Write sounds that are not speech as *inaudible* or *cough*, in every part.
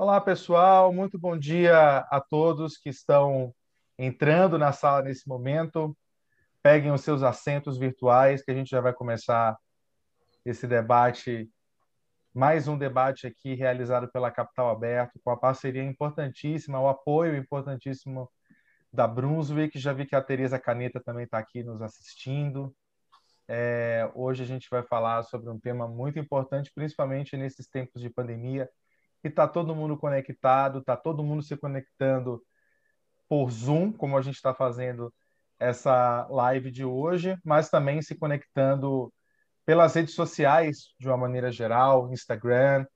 Olá, pessoal. Muito bom dia a todos que estão entrando na sala nesse momento. Peguem os seus assentos virtuais, que a gente já vai começar esse debate, mais um debate aqui realizado pela Capital Aberto, com a parceria importantíssima, o apoio importantíssimo da Brunswick. Já vi que a Tereza Caneta também está aqui nos assistindo. É, hoje a gente vai falar sobre um tema muito importante, principalmente nesses tempos de pandemia, que está todo mundo conectado, está todo mundo se conectando por Zoom, como a gente está fazendo essa live de hoje, mas também se conectando pelas redes sociais de uma maneira geral, Instagram,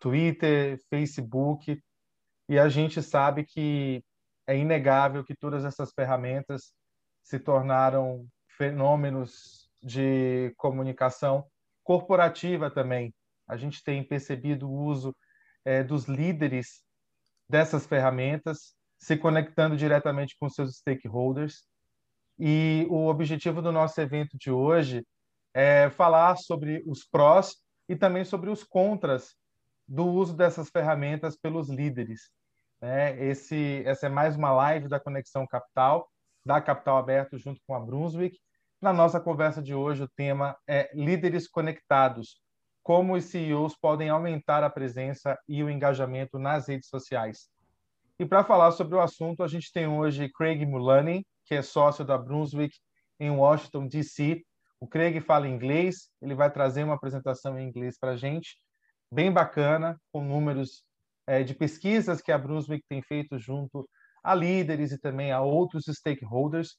Twitter, Facebook, e a gente sabe que é inegável que todas essas ferramentas se tornaram fenômenos de comunicação corporativa também. A gente tem percebido o uso é, dos líderes dessas ferramentas, se conectando diretamente com seus stakeholders. E o objetivo do nosso evento de hoje é falar sobre os prós e também sobre os contras do uso dessas ferramentas pelos líderes. Né? Esse, essa é mais uma live da Conexão Capital, da Capital Aberto, junto com a Brunswick, na nossa conversa de hoje, o tema é líderes conectados. Como os CEOs podem aumentar a presença e o engajamento nas redes sociais. E para falar sobre o assunto, a gente tem hoje Craig Mullaney, que é sócio da Brunswick em Washington, D.C. O Craig fala inglês, ele vai trazer uma apresentação em inglês para a gente, bem bacana, com números é, de pesquisas que a Brunswick tem feito junto a líderes e também a outros stakeholders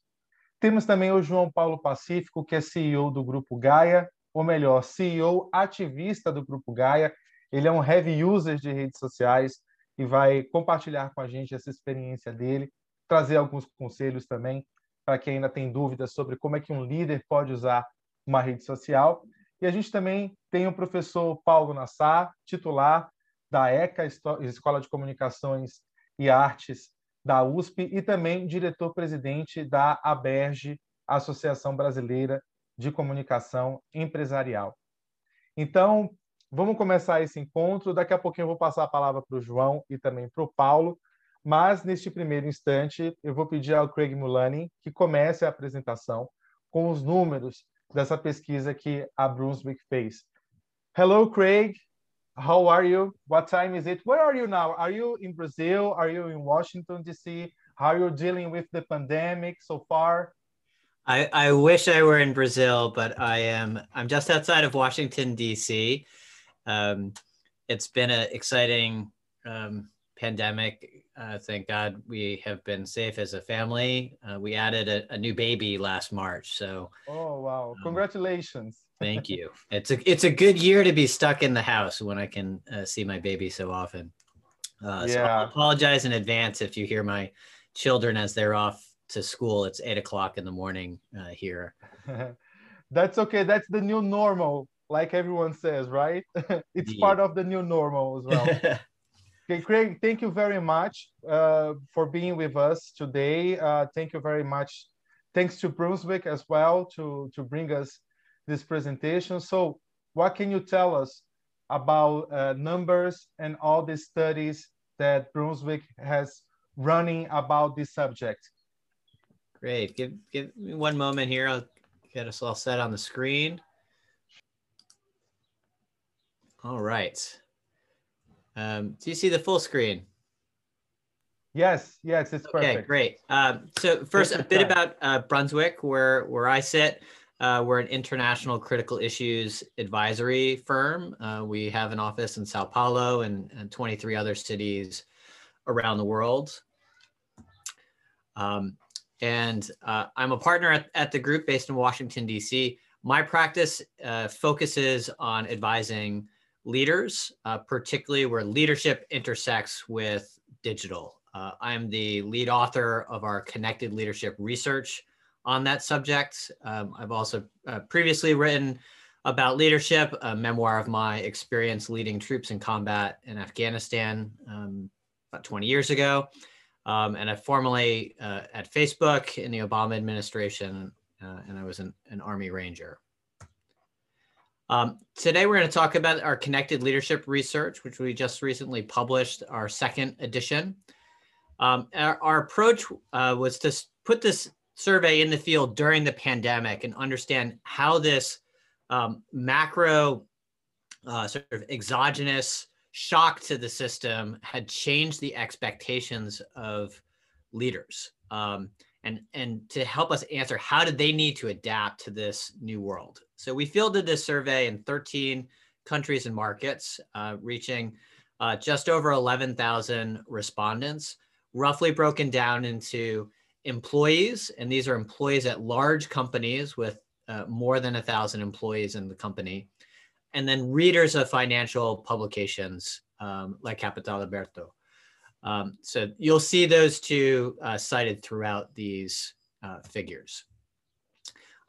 temos também o João Paulo Pacífico, que é CEO do Grupo Gaia, ou melhor, CEO ativista do Grupo Gaia. Ele é um heavy user de redes sociais e vai compartilhar com a gente essa experiência dele, trazer alguns conselhos também para quem ainda tem dúvidas sobre como é que um líder pode usar uma rede social. E a gente também tem o professor Paulo Nassar, titular da ECA, Escola de Comunicações e Artes da USP e também diretor-presidente da ABERGE, Associação Brasileira de Comunicação Empresarial. Então, vamos começar esse encontro. Daqui a pouquinho eu vou passar a palavra para o João e também para o Paulo, mas neste primeiro instante eu vou pedir ao Craig Mullaney que comece a apresentação com os números dessa pesquisa que a Brunswick fez. Hello, Craig. how are you? What time is it? Where are you now? Are you in Brazil? Are you in Washington, D.C.? How are you dealing with the pandemic so far? I, I wish I were in Brazil, but I am I'm just outside of Washington D.C. Um, it's been an exciting um, pandemic. Uh, thank God we have been safe as a family. Uh, we added a, a, new baby last March, so. Oh wow! Um, Congratulations. Thank you. *laughs* It's a it's a good year to be stuck in the house when I can uh, see my baby so often. Uh, yeah. So I apologize in advance if you hear my children as they're off to school. It's eight o'clock in the morning uh, here. *laughs* That's okay. That's the new normal, like everyone says, right? *laughs* it's yeah. part of the new normal as well. *laughs* okay, Craig, thank you very much uh, for being with us today. Uh, thank you very much. Thanks to Brunswick as well to to bring us this presentation. So what can you tell us about uh, numbers and all the studies that Brunswick has running about this subject? Great. Give, give me one moment here. I'll get us all set on the screen. All right. Um, do you see the full screen? Yes, yes, it's perfect. Okay, great. Um, so first, a bit about uh, Brunswick, where where I sit. Uh, we're an international critical issues advisory firm. Uh, we have an office in Sao Paulo and, and 23 other cities around the world. Um, and uh, I'm a partner at, at, the group based in Washington, D.C. My practice uh, focuses on advising leaders, uh, particularly where leadership intersects with digital. Uh, I'm the lead author of our Connected Leadership Research on that subject. Um, I've also uh, previously written about leadership, a memoir of my experience leading troops in combat in Afghanistan um, about 20 years ago. Um, and I formerly uh, at Facebook in the Obama administration, uh, and I was an, an Army Ranger. Um, today, we're going to talk about our connected leadership research, which we just recently published, our second edition. Um, our, our, approach uh, was to put this survey in the field during the pandemic and understand how this um, macro uh, sort of exogenous shock to the system had changed the expectations of leaders. Um, and, and to help us answer how did they need to adapt to this new world. So we fielded this survey in 13 countries and markets, uh, reaching uh, just over 11,000 respondents, roughly broken down into employees, and these are employees at large companies with uh, more than a thousand employees in the company, and then readers of financial publications um, like Capital Alberto. Um, so you'll see those two uh, cited throughout these uh, figures.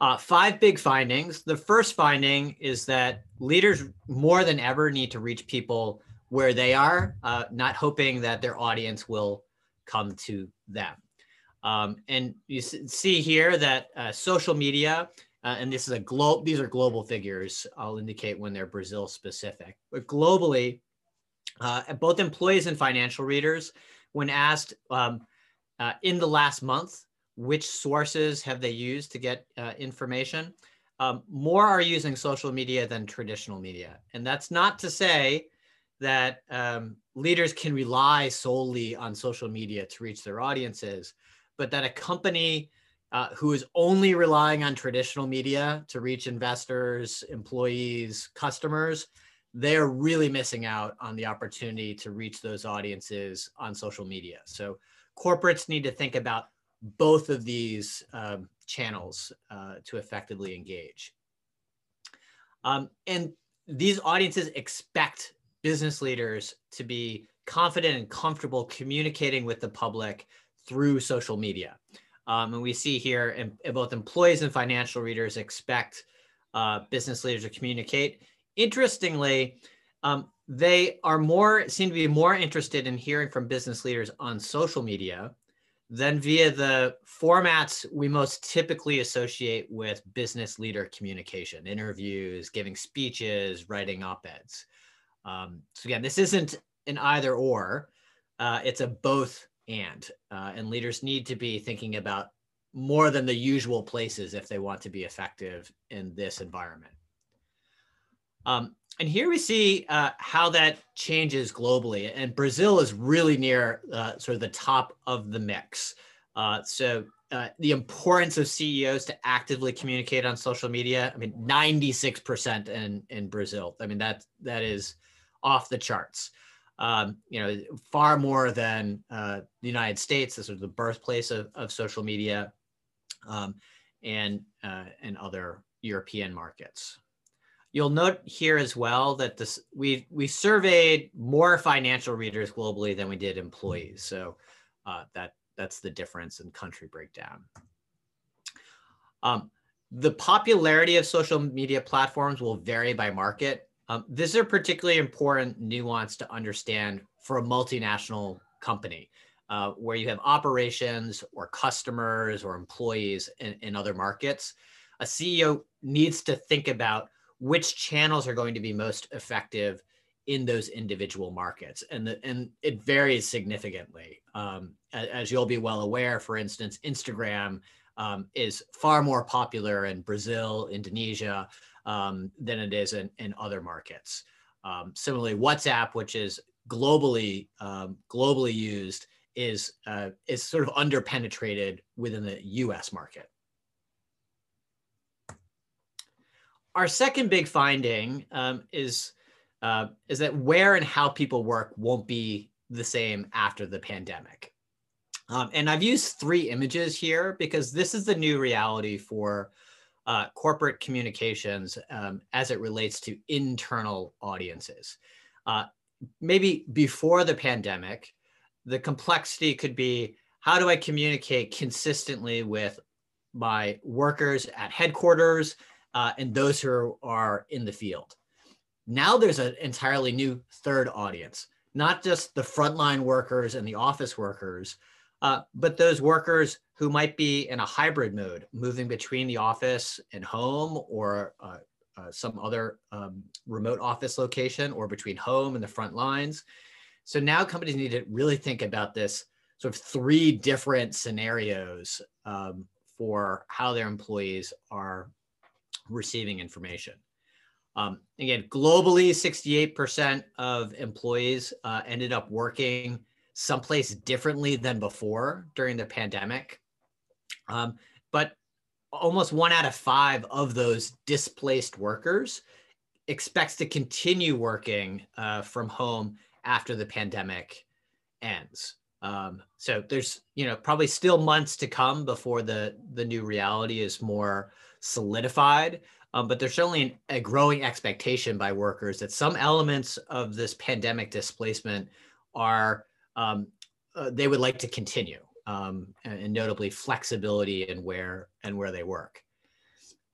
Uh, five big findings. The first finding is that leaders more than ever need to reach people where they are, uh, not hoping that their audience will come to them. Um, and you see here that uh, social media, uh, and this is a global, these are global figures. I'll indicate when they're Brazil specific, but globally, uh, both employees and financial readers, when asked um, uh, in the last month, which sources have they used to get uh, information, um, more are using social media than traditional media. And that's not to say that um, leaders can rely solely on social media to reach their audiences, but that a company uh, who is only relying on traditional media to reach investors, employees, customers, they're really missing out on the opportunity to reach those audiences on social media. So corporates need to think about both of these um, channels uh, to effectively engage. Um, and these audiences expect business leaders to be confident and comfortable communicating with the public through social media. Um, and we see here in, both employees and financial readers expect uh, business leaders to communicate. Interestingly, um, they are more seem to be more interested in hearing from business leaders on social media than via the formats we most typically associate with business leader communication interviews giving speeches writing op-eds um, so again this isn't an either or uh, it's a both and uh, and leaders need to be thinking about more than the usual places if they want to be effective in this environment um, and here we see uh, how that changes globally. And Brazil is really near uh, sort of the top of the mix. Uh, so uh, the importance of CEOs to actively communicate on social media. I mean, 96% in, in Brazil. I mean, that, that is off the charts. Um, you know, far more than uh, the United States, this is the birthplace of, of social media um, and, uh, and other European markets. You'll note here as well that this we we surveyed more financial readers globally than we did employees. So uh, that that's the difference in country breakdown. Um, the popularity of social media platforms will vary by market. Um, this is a particularly important nuance to understand for a multinational company uh, where you have operations or customers or employees in, in other markets. A CEO needs to think about which channels are going to be most effective in those individual markets and the, and it varies significantly um, as, you'll be well aware for instance instagram um, is far more popular in brazil indonesia um, than it is in, in other markets um, similarly whatsapp which is globally um, globally used is uh, is sort of underpenetrated within the us market our second big finding um, is uh, is that where and how people work won't be the same after the pandemic. Um, and I've used three images here because this is the new reality for uh, corporate communications um, as it relates to internal audiences. Uh, maybe before the pandemic, the complexity could be how do I communicate consistently with my workers at headquarters uh, and those who are in the field. Now there's an entirely new third audience, not just the frontline workers and the office workers, uh, but those workers who might be in a hybrid mode, moving between the office and home or uh, uh, some other um, remote office location or between home and the front lines. So now companies need to really think about this sort of three different scenarios um, for how their employees are receiving information. Um, again, globally, 68% of employees uh, ended up working someplace differently than before during the pandemic. Um, but almost one out of five of those displaced workers expects to continue working uh, from home after the pandemic ends. Um, so there's you know probably still months to come before the the new reality is more solidified. Um, but there's certainly a growing expectation by workers that some elements of this pandemic displacement are um, uh, they would like to continue, um, and, notably flexibility and where and where they work.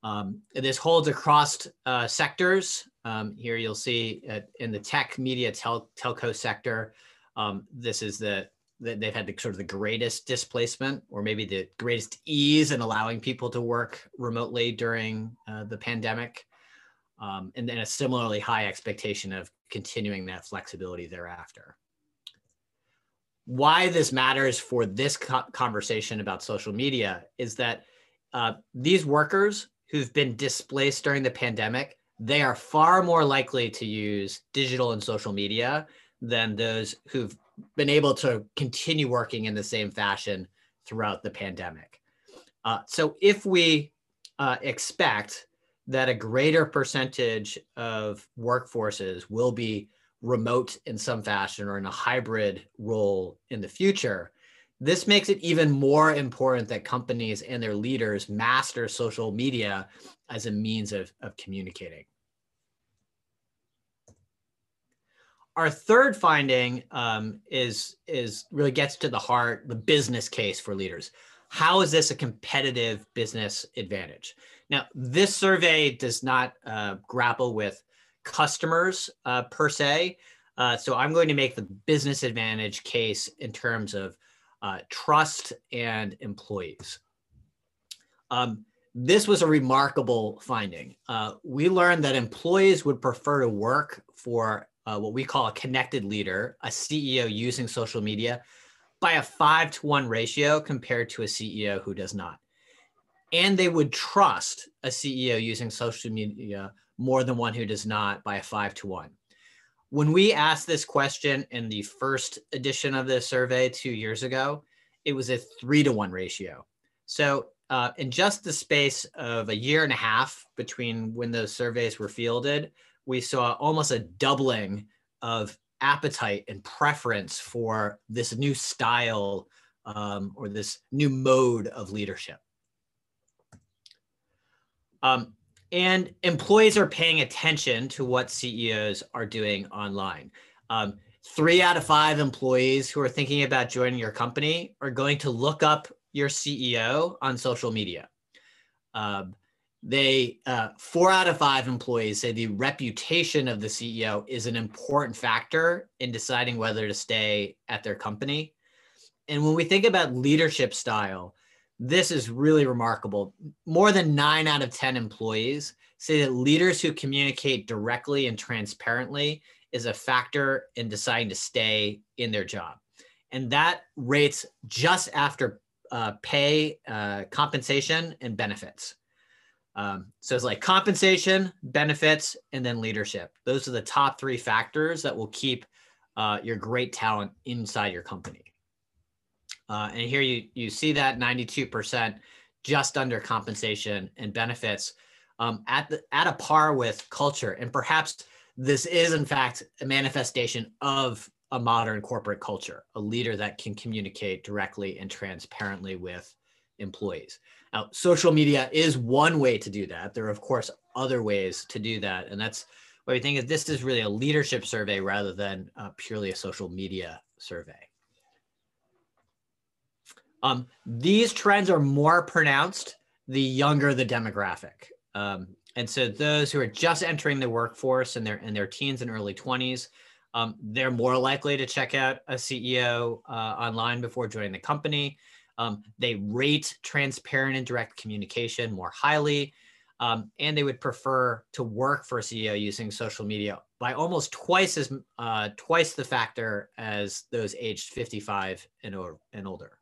Um, this holds across uh, sectors. Um, here you'll see in the tech, media, tel telco sector, um, this is the they've had the sort of the greatest displacement or maybe the greatest ease in allowing people to work remotely during uh, the pandemic um, and then a similarly high expectation of continuing that flexibility thereafter why this matters for this co conversation about social media is that uh, these workers who've been displaced during the pandemic they are far more likely to use digital and social media than those who've been able to continue working in the same fashion throughout the pandemic. Uh, so if we uh, expect that a greater percentage of workforces will be remote in some fashion or in a hybrid role in the future, this makes it even more important that companies and their leaders master social media as a means of, of communicating. our third finding um, is is really gets to the heart the business case for leaders how is this a competitive business advantage now this survey does not uh, grapple with customers uh, per se uh, so i'm going to make the business advantage case in terms of uh, trust and employees um, this was a remarkable finding. Uh, we learned that employees would prefer to work for uh, what we call a connected leader, a CEO using social media, by a five to one ratio compared to a CEO who does not. And they would trust a CEO using social media more than one who does not by a five to one. When we asked this question in the first edition of this survey two years ago, it was a three to one ratio. So, uh, in just the space of a year and a half between when those surveys were fielded, we saw almost a doubling of appetite and preference for this new style um, or this new mode of leadership. Um, and employees are paying attention to what CEOs are doing online. Um, three out of five employees who are thinking about joining your company are going to look up your CEO on social media. Um, they uh, four out of five employees say the reputation of the ceo is an important factor in deciding whether to stay at their company and when we think about leadership style this is really remarkable more than nine out of ten employees say that leaders who communicate directly and transparently is a factor in deciding to stay in their job and that rates just after uh, pay uh, compensation and benefits um, so it's like compensation, benefits, and then leadership. Those are the top three factors that will keep uh, your great talent inside your company. Uh, and here you, you see that 92% just under compensation and benefits um, at, the, at a par with culture. And perhaps this is, in fact, a manifestation of a modern corporate culture, a leader that can communicate directly and transparently with employees. Now, social media is one way to do that. There are, of course, other ways to do that. And that's what we think is this is really a leadership survey rather than uh, purely a social media survey. Um, these trends are more pronounced the younger the demographic. Um, and so those who are just entering the workforce in their in their teens and early 20s, um, they're more likely to check out a CEO uh, online before joining the company. Um, they rate transparent and direct communication more highly. Um, and they would prefer to work for a CEO using social media by almost twice as uh, twice the factor as those aged 55 and, or, and older.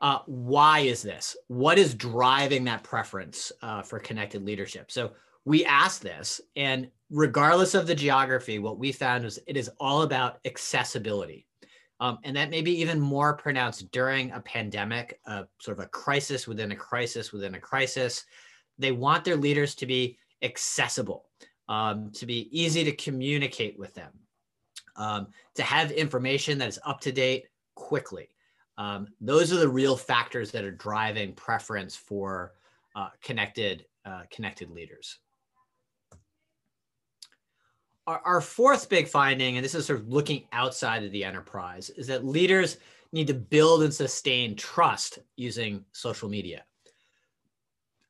Uh, why is this? What is driving that preference uh, for connected leadership? So we asked this, and regardless of the geography, what we found is it is all about accessibility. Um, and that may be even more pronounced during a pandemic, uh, sort of a crisis within a crisis within a crisis. They want their leaders to be accessible, um, to be easy to communicate with them, um, to have information that is up to date quickly. Um, those are the real factors that are driving preference for uh, connected, uh, connected leaders. Our, our fourth big finding, and this is sort of looking outside of the enterprise, is that leaders need to build and sustain trust using social media.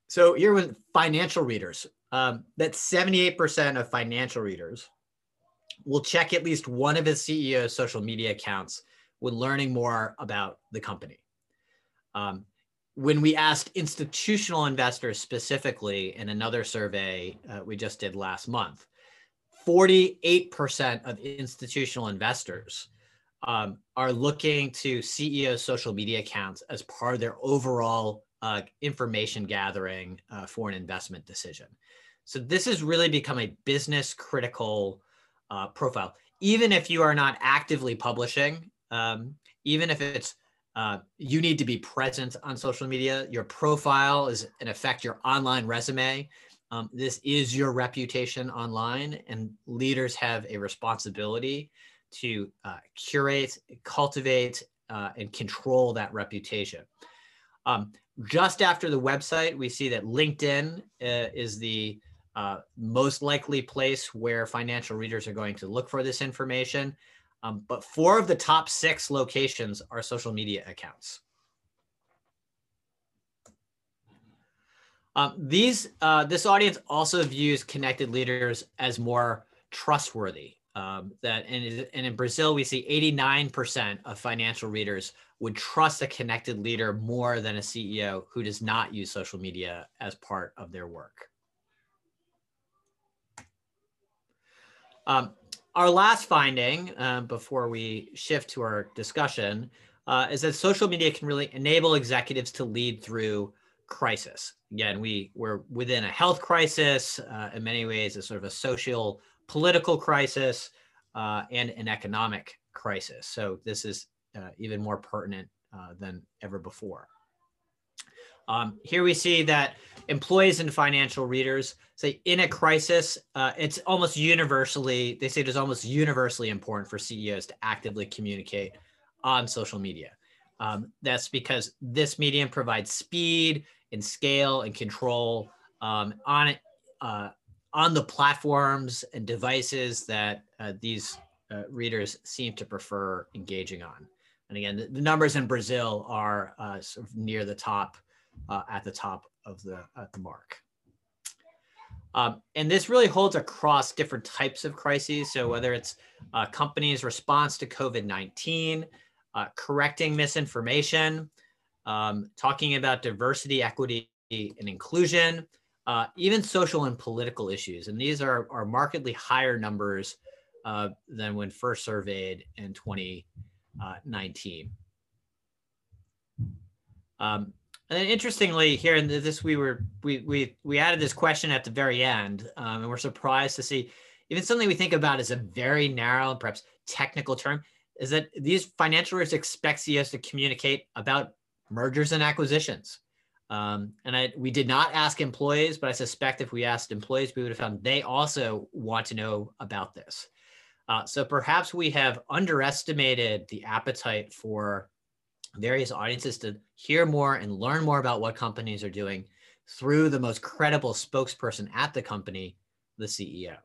So here with financial readers, um, that 78% of financial readers will check at least one of his CEO's social media accounts when learning more about the company. Um, when we asked institutional investors specifically in another survey uh, we just did last month, 48% of institutional investors um, are looking to CEO social media accounts as part of their overall uh, information gathering uh, for an investment decision. So this has really become a business critical uh, profile. Even if you are not actively publishing um, even if it's uh, you need to be present on social media. Your profile is, in effect, your online resume. Um, this is your reputation online, and leaders have a responsibility to uh, curate, cultivate, uh, and control that reputation. Um, just after the website, we see that LinkedIn uh, is the uh, most likely place where financial readers are going to look for this information. Um, but four of the top six locations are social media accounts. Um, these uh, this audience also views connected leaders as more trustworthy. Um, that and, and in Brazil we see 89% of financial readers would trust a connected leader more than a CEO who does not use social media as part of their work. Um, our last finding uh, before we shift to our discussion uh, is that social media can really enable executives to lead through crisis. Again, we, we're within a health crisis, uh, in many ways, a sort of a social political crisis uh, and an economic crisis. So this is uh, even more pertinent uh, than ever before. Um, here we see that employees and financial readers say in a crisis, uh, it's almost universally, they say it is almost universally important for CEOs to actively communicate on social media. Um, that's because this medium provides speed and scale and control um, on it, uh, on the platforms and devices that uh, these uh, readers seem to prefer engaging on. And again, the, the numbers in Brazil are uh, sort of near the top uh, at the top of the, at the mark. Um, and this really holds across different types of crises. So whether it's a company's response to COVID-19, uh, correcting misinformation, um, talking about diversity, equity, and inclusion, uh, even social and political issues. And these are, are markedly higher numbers uh, than when first surveyed in 2019. Um, and then interestingly, here in this, we were we we we added this question at the very end, um, and we're surprised to see even something we think about as a very narrow and perhaps technical term is that these financial risks expect CEOs to communicate about mergers and acquisitions. Um, and I, we did not ask employees, but I suspect if we asked employees, we would have found they also want to know about this. Uh, so perhaps we have underestimated the appetite for various audiences to hear more and learn more about what companies are doing through the most credible spokesperson at the company, the CEO.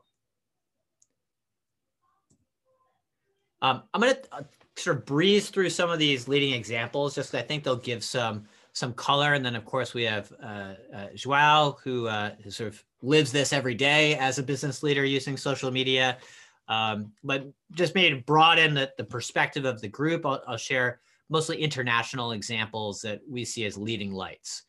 Um, I'm going to uh, sort of breeze through some of these leading examples, just I think they'll give some some color. And then, of course, we have uh, uh, Joao, who, uh, sort of lives this every day as a business leader using social media. Um, but just maybe to broaden the, the perspective of the group, I'll, I'll share mostly international examples that we see as leading lights.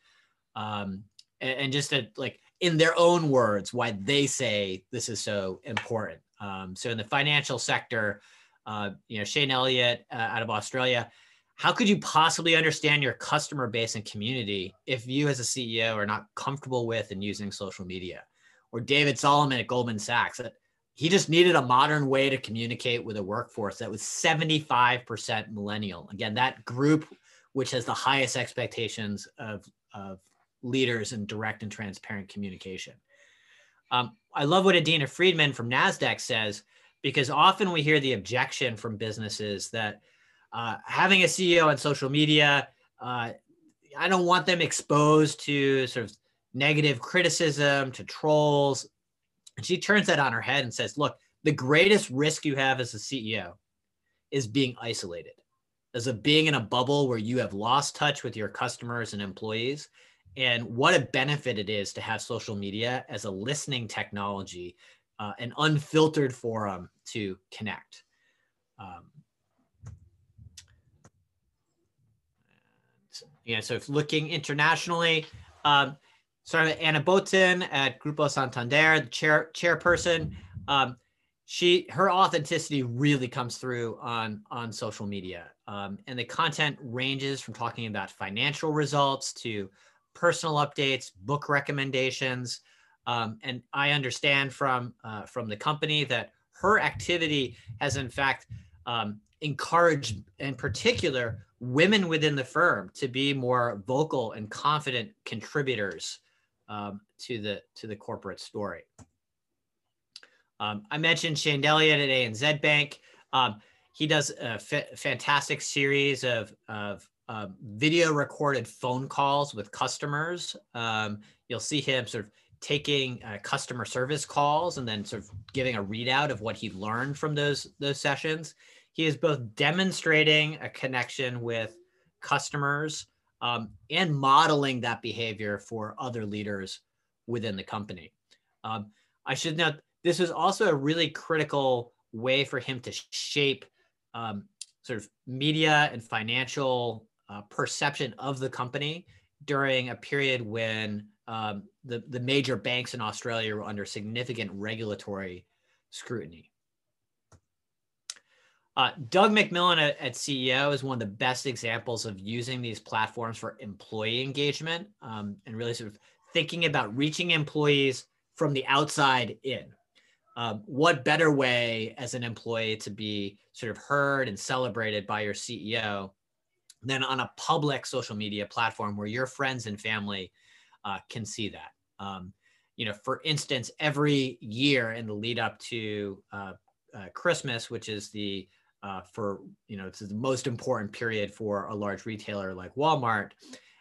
um, and, and, just to like in their own words why they say this is so important. Um, so in the financial sector, uh, you know Shane Elliott uh, out of Australia. How could you possibly understand your customer base and community if you, as a CEO, are not comfortable with and using social media? Or David Solomon at Goldman Sachs, he just needed a modern way to communicate with a workforce that was 75% millennial. Again, that group which has the highest expectations of, of leaders in direct and transparent communication. Um, I love what Adina Friedman from NASDAQ says, because often we hear the objection from businesses that uh, having a CEO on social media, uh, I don't want them exposed to sort of negative criticism, to trolls, and she turns that on her head and says, look, the greatest risk you have as a CEO is being isolated, as of being in a bubble where you have lost touch with your customers and employees. And what a benefit it is to have social media as a listening technology, uh, an unfiltered forum to connect. Um, yeah, so if looking internationally, um, started Anna Botin at Grupo Santander, the chair chairperson. Um, she her authenticity really comes through on on social media, um, and the content ranges from talking about financial results to personal updates, book recommendations, um, and I understand from uh, from the company that her activity has in fact um, encouraged, in particular, women within the firm to be more vocal and confident contributors um, to the to the corporate story. Um, I mentioned Shane Elliott at ANZ Bank. Um, he does a fantastic series of, of uh, video recorded phone calls with customers. Um, you'll see him sort of taking uh, customer service calls and then sort of giving a readout of what he learned from those those sessions. He is both demonstrating a connection with customers um, and modeling that behavior for other leaders within the company. Um, I should note this is also a really critical way for him to shape um, sort of media and financial uh, perception of the company during a period when um, the, the major banks in Australia were under significant regulatory scrutiny. Uh, Doug McMillan at, at, CEO is one of the best examples of using these platforms for employee engagement um, and really sort of thinking about reaching employees from the outside in. Um, what better way as an employee to be sort of heard and celebrated by your CEO than on a public social media platform where your friends and family uh, can see that? Um, you know, for instance, every year in the lead up to uh, uh, Christmas, which is the uh, for you know it's the most important period for a large retailer like Walmart.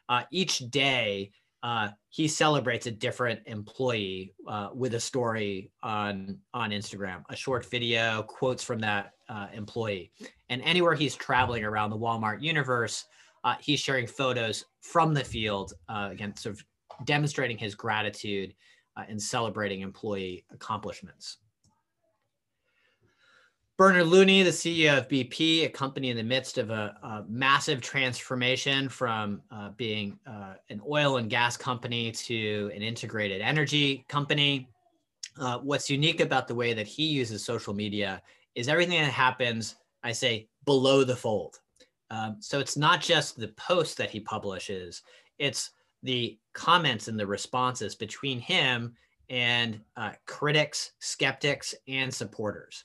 Uh, each day uh, he celebrates a different employee uh, with a story on on Instagram, a short video, quotes from that uh, employee, and anywhere he's traveling around the Walmart universe, uh, he's sharing photos from the field, again, sort of demonstrating his gratitude and celebrating employee accomplishments. Bernard Looney, the CEO of BP, a company in the midst of a, a massive transformation from uh, being uh, an oil and gas company to an integrated energy company. Uh, what's unique about the way that he uses social media is everything that happens, I say, below the fold. Um, so it's not just the posts that he publishes, it's the comments and the responses between him and uh, critics, skeptics, and supporters.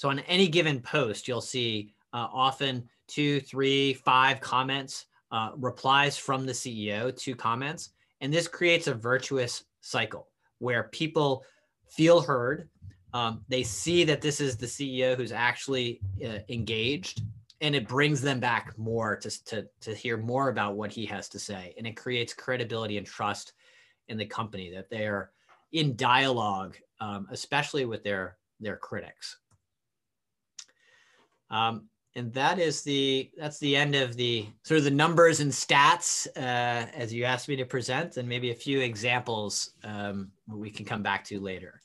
So on any given post, you'll see uh, often two, three, five comments, uh, replies from the CEO to comments. And this creates a virtuous cycle where people feel heard. Um, they see that this is the CEO who's actually uh, engaged, and it brings them back more to, to, to hear more about what he has to say. And it creates credibility and trust in the company that they are in dialogue, um, especially with their, their critics. Um, and that is the that's the end of the sort of the numbers and stats uh, as you asked me to present, and maybe a few examples um, we can come back to later.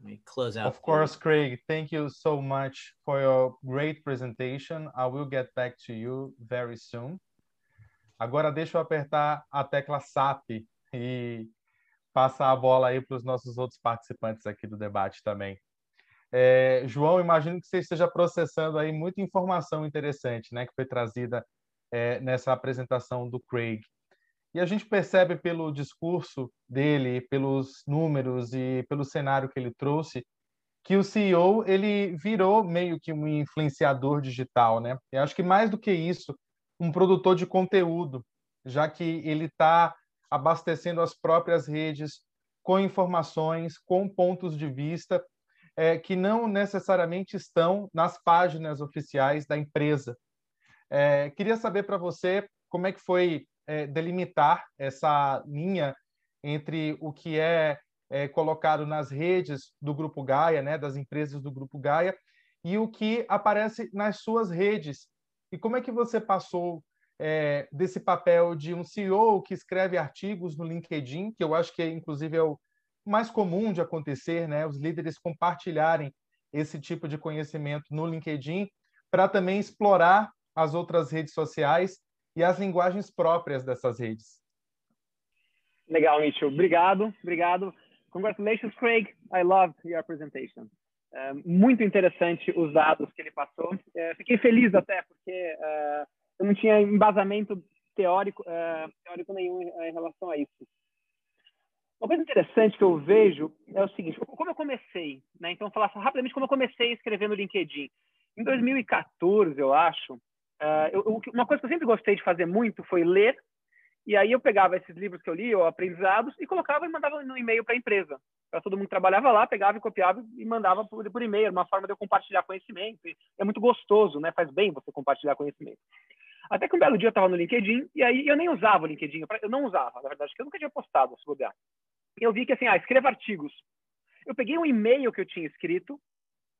Let me close out. Of course, Craig. Thank you so much for your great presentation. I will get back to you very soon. Agora deixa eu apertar a tecla SAP e passar a bola aí para os nossos outros participantes aqui do debate também. É, João, imagino que você esteja processando aí muita informação interessante, né, que foi trazida é, nessa apresentação do Craig. E a gente percebe pelo discurso dele, pelos números e pelo cenário que ele trouxe, que o CEO ele virou meio que um influenciador digital, né? Eu acho que mais do que isso, um produtor de conteúdo, já que ele está abastecendo as próprias redes com informações, com pontos de vista é, que não necessariamente estão nas páginas oficiais da empresa. É, queria saber para você como é que foi é, delimitar essa linha entre o que é, é, colocado nas redes do Grupo Gaia, né, das empresas do Grupo Gaia, e o que aparece nas suas redes. E como é que você passou é, desse papel de um CEO que escreve artigos no LinkedIn, que eu acho que inclusive é o mais comum de acontecer, né, os líderes compartilharem esse tipo de conhecimento no LinkedIn, para também explorar as outras redes sociais e as linguagens próprias dessas redes. Legal, Mitchell. Obrigado, obrigado. Congratulations, Craig. I love your presentation. É, muito interessante os dados que ele passou. É, fiquei feliz até porque é, eu não tinha embasamento teórico, é, teórico nenhum em relação a isso. Uma coisa interessante que eu vejo é o seguinte: como eu comecei, né? Então, falar rapidamente como eu comecei a escrever no LinkedIn. Em 2014, eu acho, Uh, eu, uma coisa que eu sempre gostei de fazer muito foi ler, e aí eu pegava esses livros que eu li, ou aprendizados, e colocava e mandava no e-mail para a empresa. Para todo mundo que trabalhava lá, pegava e copiava e mandava por, por e-mail, uma forma de eu compartilhar conhecimento. É muito gostoso, né? Faz bem você compartilhar conhecimento. Até que um belo dia eu estava no LinkedIn, e aí eu nem usava o LinkedIn, eu não usava, na verdade, porque eu nunca tinha postado, se bobear. Eu vi que assim, ah, escreva artigos. Eu peguei um e-mail que eu tinha escrito,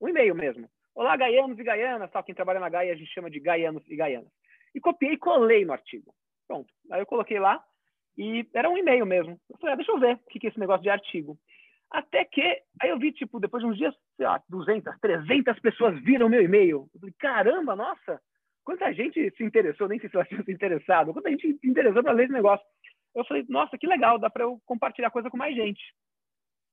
um e-mail mesmo, Olá, gaianos e gaianas, tal. Quem trabalha na Gaia a gente chama de gaianos e gaianas. E copiei e colei no artigo. Pronto. Aí eu coloquei lá e era um e-mail mesmo. Eu falei, ah, deixa eu ver o que é esse negócio de artigo. Até que, aí eu vi, tipo, depois de uns dias, sei lá, 200, 300 pessoas viram meu e-mail. Eu falei, caramba, nossa, quanta gente se interessou, nem sei se ela tinha se interessado, quanta gente se interessou para ler esse negócio. Eu falei, nossa, que legal, dá para eu compartilhar coisa com mais gente.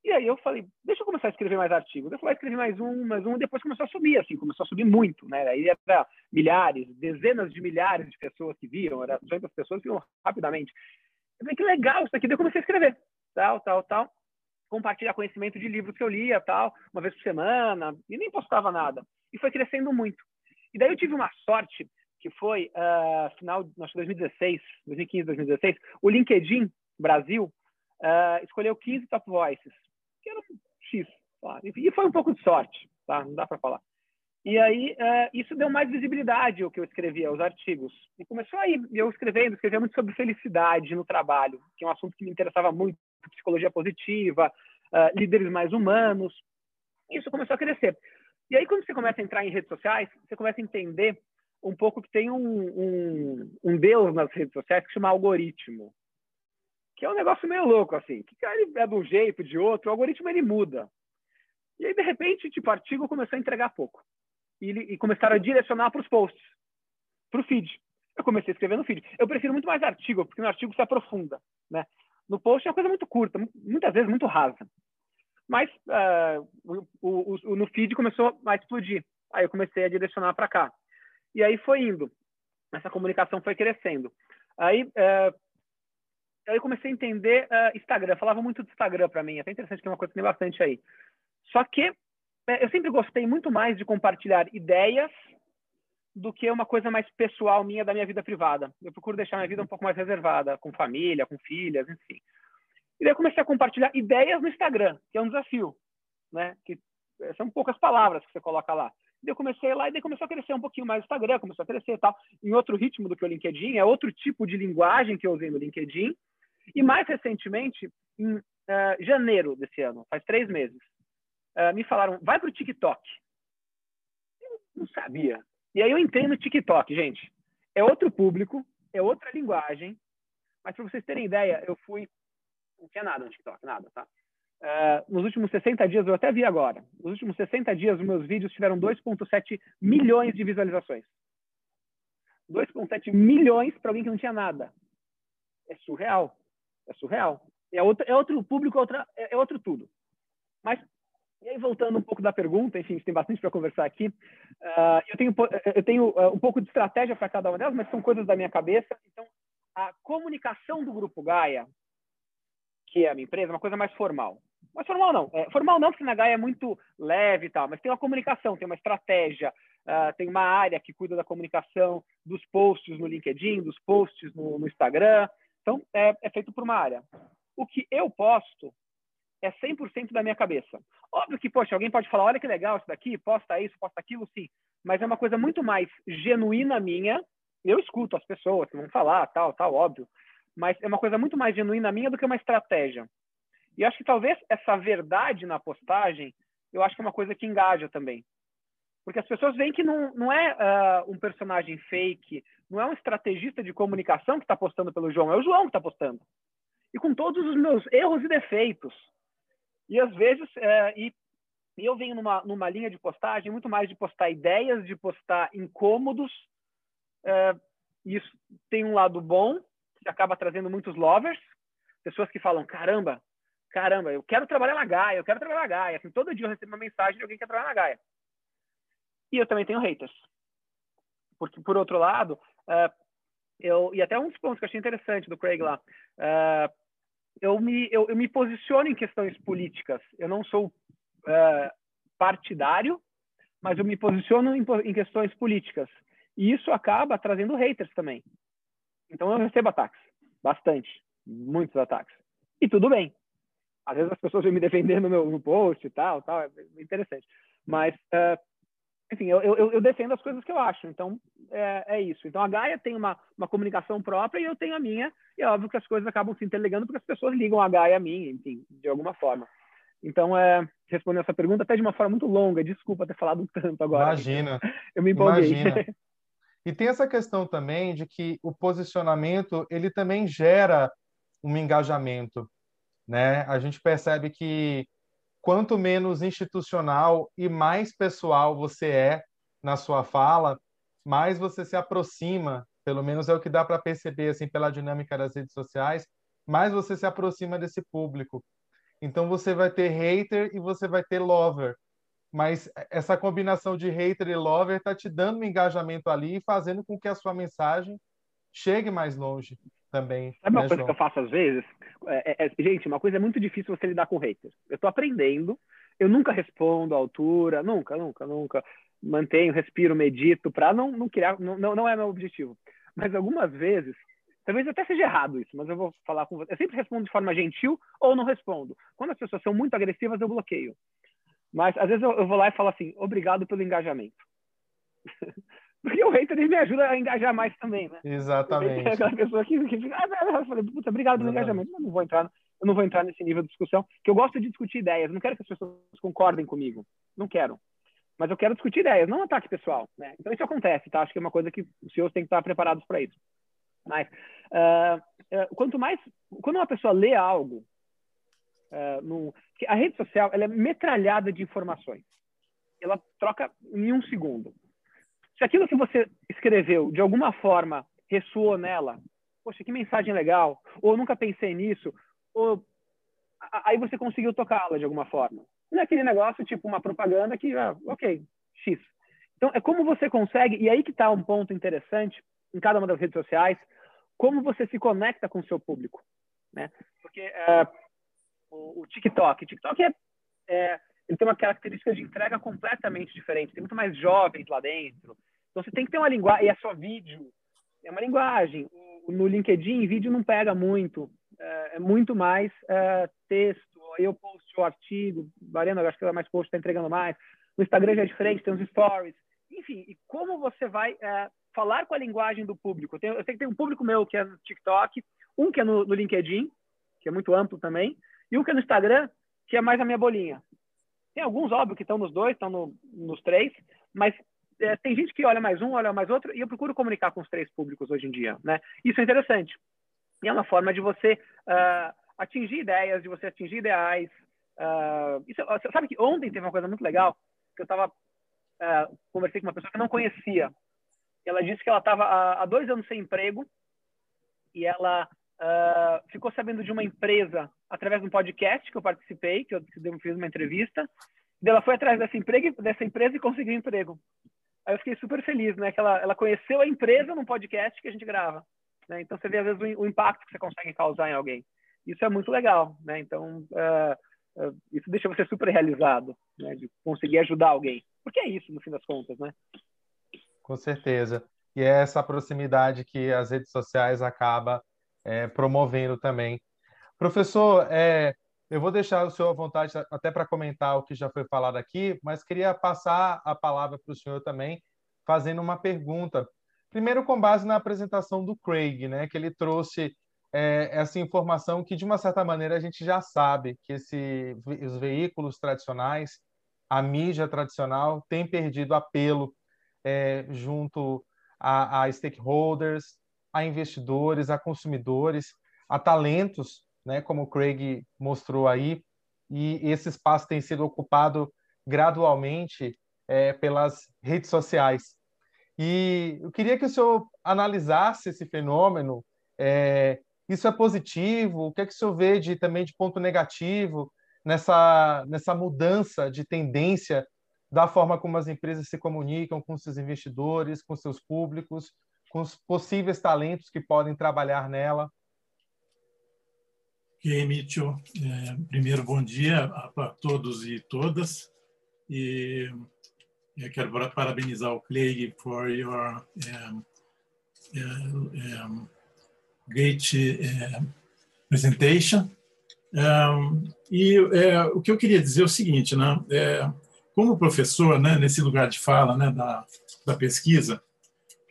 E aí eu falei, deixa eu começar a escrever mais artigos. Eu fui escrever mais um, mais um, e depois começou a subir, assim, começou a subir muito, né? Aí era milhares, dezenas de milhares de pessoas que viam, era 200 pessoas que viam rapidamente. Eu falei, que legal isso aqui. Daí eu comecei a escrever, tal, tal, tal. Compartilhar conhecimento de livros que eu lia, tal, uma vez por semana, e nem postava nada. E foi crescendo muito. E daí eu tive uma sorte, que foi, uh, final, que 2016, 2015, 2016, o LinkedIn Brasil uh, escolheu 15 top voices que era X. Tá? E foi um pouco de sorte, tá? não dá para falar. E aí, uh, isso deu mais visibilidade ao que eu escrevia, os artigos. E começou aí, eu escrevendo, escrevia muito sobre felicidade no trabalho, que é um assunto que me interessava muito, psicologia positiva, uh, líderes mais humanos. Isso começou a crescer. E aí, quando você começa a entrar em redes sociais, você começa a entender um pouco que tem um, um, um Deus nas redes sociais que chama algoritmo que é um negócio meio louco, assim. Que ele é de um jeito, de outro, o algoritmo ele muda. E aí, de repente, tipo, o artigo começou a entregar pouco. E, e começaram a direcionar para os posts, para o feed. Eu comecei a escrever no feed. Eu prefiro muito mais artigo, porque no artigo se aprofunda, né? No post é uma coisa muito curta, muitas vezes muito rasa. Mas uh, o, o, o, no feed começou a explodir. Aí eu comecei a direcionar para cá. E aí foi indo. Essa comunicação foi crescendo. Aí, uh, aí eu comecei a entender uh, Instagram. Falava muito do Instagram para mim. É até interessante que é uma coisa que tem bastante aí. Só que é, eu sempre gostei muito mais de compartilhar ideias do que uma coisa mais pessoal minha da minha vida privada. Eu procuro deixar minha vida um pouco mais reservada, com família, com filhas, enfim. E daí eu comecei a compartilhar ideias no Instagram, que é um desafio, né? Que é, são poucas palavras que você coloca lá. Eu comecei lá e daí começou a crescer um pouquinho mais o Instagram, começou a crescer e tal, em outro ritmo do que o LinkedIn, é outro tipo de linguagem que eu usei no LinkedIn, e mais recentemente, em uh, janeiro desse ano, faz três meses, uh, me falaram, vai para o TikTok. Eu não sabia. E aí eu entrei no TikTok, gente. É outro público, é outra linguagem, mas para vocês terem ideia, eu fui... Não tinha nada no TikTok, nada, tá? Uh, nos últimos 60 dias, eu até vi agora, nos últimos 60 dias, os meus vídeos tiveram 2,7 milhões de visualizações. 2,7 milhões para alguém que não tinha nada. É surreal. É surreal. É outro, é outro público, outra, é, é outro tudo. Mas, e aí voltando um pouco da pergunta, enfim, tem bastante para conversar aqui. Uh, eu tenho, eu tenho uh, um pouco de estratégia para cada uma delas, mas são coisas da minha cabeça. Então, a comunicação do Grupo Gaia, que é a minha empresa, é uma coisa mais formal. Mas formal não. É, formal não, porque na Gaia é muito leve e tal, mas tem uma comunicação, tem uma estratégia, uh, tem uma área que cuida da comunicação dos posts no LinkedIn, dos posts no, no Instagram. Então, é, é, feito por uma área. O que eu posto é 100% da minha cabeça. Óbvio que, poxa, alguém pode falar, olha que legal isso daqui, posta isso, posta aquilo, sim. Mas é uma coisa muito mais genuína minha. Eu escuto as pessoas que vão falar, tal, tal, óbvio. Mas é uma coisa muito mais genuína minha do que uma estratégia. E acho que talvez essa verdade na postagem, eu acho que é uma coisa que engaja também. Porque as pessoas veem que não, não é uh, um personagem fake, não é um estrategista de comunicação que está postando pelo João, é o João que está postando. E com todos os meus erros e defeitos. E às vezes, uh, e, eu venho numa, numa linha de postagem muito mais de postar ideias, de postar incômodos. Uh, isso tem um lado bom, que acaba trazendo muitos lovers, pessoas que falam: caramba, caramba, eu quero trabalhar na Gaia, eu quero trabalhar na Gaia. Assim, todo dia eu recebo uma mensagem de alguém que quer trabalhar na Gaia. E eu também tenho haters. Porque, por outro lado, uh, eu, e até um dos pontos que eu achei interessante do Craig lá, uh, eu, me, eu, eu, me posiciono em questões políticas. Eu não sou uh, partidário, mas eu me posiciono em, em questões políticas. E isso acaba trazendo haters também. Então eu recebo ataques, bastante, muitos ataques. E tudo bem, às vezes as pessoas vêm me defender no meu no post e tal, tal, é interessante. Mas, uh, enfim, eu, eu, eu, defendo as coisas que eu acho. Então, é, é, isso. Então, a Gaia tem uma, uma comunicação própria e eu tenho a minha. E é óbvio que as coisas acabam se interligando porque as pessoas ligam a Gaia a mim, enfim, de alguma forma. Então, é, respondendo essa pergunta até de uma forma muito longa. Desculpa ter falado tanto agora. Imagina. Eu me empolguei. Imagina. *laughs* E tem essa questão também de que o posicionamento, ele também gera um engajamento né? A gente percebe que quanto menos institucional e mais pessoal você é na sua fala, mais você se aproxima, pelo menos é o que dá para perceber assim pela dinâmica das redes sociais, mais você se aproxima desse público. Então você vai ter hater e você vai ter lover. Mas essa combinação de hater e lover está te dando um engajamento ali e fazendo com que a sua mensagem chegue mais longe também. Sabe uma né, coisa João? que eu faço às vezes? É, é, é, gente, uma coisa é muito difícil você lidar com haters. Eu estou aprendendo, eu nunca respondo à altura, nunca, nunca, nunca. Mantenho, respiro, medito, para não, não criar, não, não, não é meu objetivo. Mas algumas vezes, talvez até seja errado isso, mas eu vou falar com você. Eu sempre respondo de forma gentil ou não respondo. Quando as pessoas são muito agressivas, eu bloqueio. Mas às vezes eu, eu vou lá e falo assim: obrigado pelo engajamento. *laughs* Porque o hater ele me ajuda a engajar mais também, né? Exatamente. É aquela pessoa que, que fica, ah, eu falei, puta, obrigado pelo engajamento, mas não vou entrar, eu não vou entrar nesse nível de discussão, que eu gosto de discutir ideias, não quero que as pessoas concordem comigo, não quero. Mas eu quero discutir ideias, não ataque pessoal, né? Então isso acontece, tá? Acho que é uma coisa que os senhores têm que estar preparados para isso. Mas uh, uh, quanto mais, quando uma pessoa lê algo, uh, no, a rede social ela é metralhada de informações. Ela troca em um segundo. Se aquilo que você escreveu, de alguma forma, ressoou nela, poxa, que mensagem legal, ou nunca pensei nisso, ou aí você conseguiu tocá-la de alguma forma. Não é aquele negócio tipo uma propaganda que, ah, ok, X. Então, é como você consegue, e aí que está um ponto interessante em cada uma das redes sociais, como você se conecta com o seu público. Né? Porque é, o, o, TikTok, TikTok é, é ele tem uma característica de entrega completamente diferente. Tem muito mais jovens lá dentro. Então você tem que ter uma linguagem, e é só vídeo, é uma linguagem. No LinkedIn, vídeo não pega muito, é, é muito mais é, texto. Eu posto o artigo, Mariana, acho que ela mais post, está entregando mais. No Instagram já é diferente, tem os stories. Enfim, e como você vai é, falar com a linguagem do público? Eu, tenho, eu sei que tem um público meu que é no TikTok, um que é no, no LinkedIn, que é muito amplo também, e um que é no Instagram, que é mais a minha bolinha. Tem alguns, óbvio, que estão nos dois, estão no, nos três, mas é, tem gente que olha mais um, olha mais outro, e eu procuro comunicar com os três públicos hoje em dia, né? Isso é interessante. E é uma forma de você uh, atingir ideias, de você atingir ideais. Uh, isso, sabe que ontem teve uma coisa muito legal, que eu estava uh, conversei com uma pessoa que eu não conhecia. Ela disse que ela estava há dois anos sem emprego e ela ficou sabendo de uma empresa através de um podcast que eu participei, que eu fiz uma entrevista. Ela foi atrás dessa, emprego, dessa empresa e conseguiu um emprego. Aí eu fiquei super feliz, né? Que ela, ela conheceu a empresa num podcast que a gente grava. Né? Então você vê às vezes o, o, impacto que você consegue causar em alguém. Isso é muito legal, né? Então uh, uh, isso deixa você super realizado, né? De conseguir ajudar alguém. Porque é isso no fim das contas, né? Com certeza. E é essa proximidade que as redes sociais acaba é, promovendo também. Professor, é, eu vou deixar o senhor à vontade até para comentar o que já foi falado aqui, mas queria passar a palavra para o senhor também, fazendo uma pergunta. Primeiro, com base na apresentação do Craig, né, que ele trouxe é, essa informação que, de uma certa maneira, a gente já sabe que esse, os veículos tradicionais, a mídia tradicional, tem perdido apelo é, junto a, a stakeholders, a investidores, a consumidores, a talentos né, como o Craig mostrou aí, e esse espaço tem sido ocupado gradualmente é, pelas redes sociais. E eu queria que o senhor analisasse esse fenômeno. É, isso é positivo? O que é que o senhor vê de, também de ponto negativo nessa, nessa mudança de tendência da forma como as empresas se comunicam com seus investidores, com seus públicos, com os possíveis talentos que podem trabalhar nela? Ok, Mitchell. É, primeiro, bom dia a, todos e todas. E eu quero parabenizar o Craig for your um, um, great um, presentation. Um, e é, o que eu queria dizer é o seguinte, né? É, como professor, né, nesse lugar de fala, né, da, da pesquisa,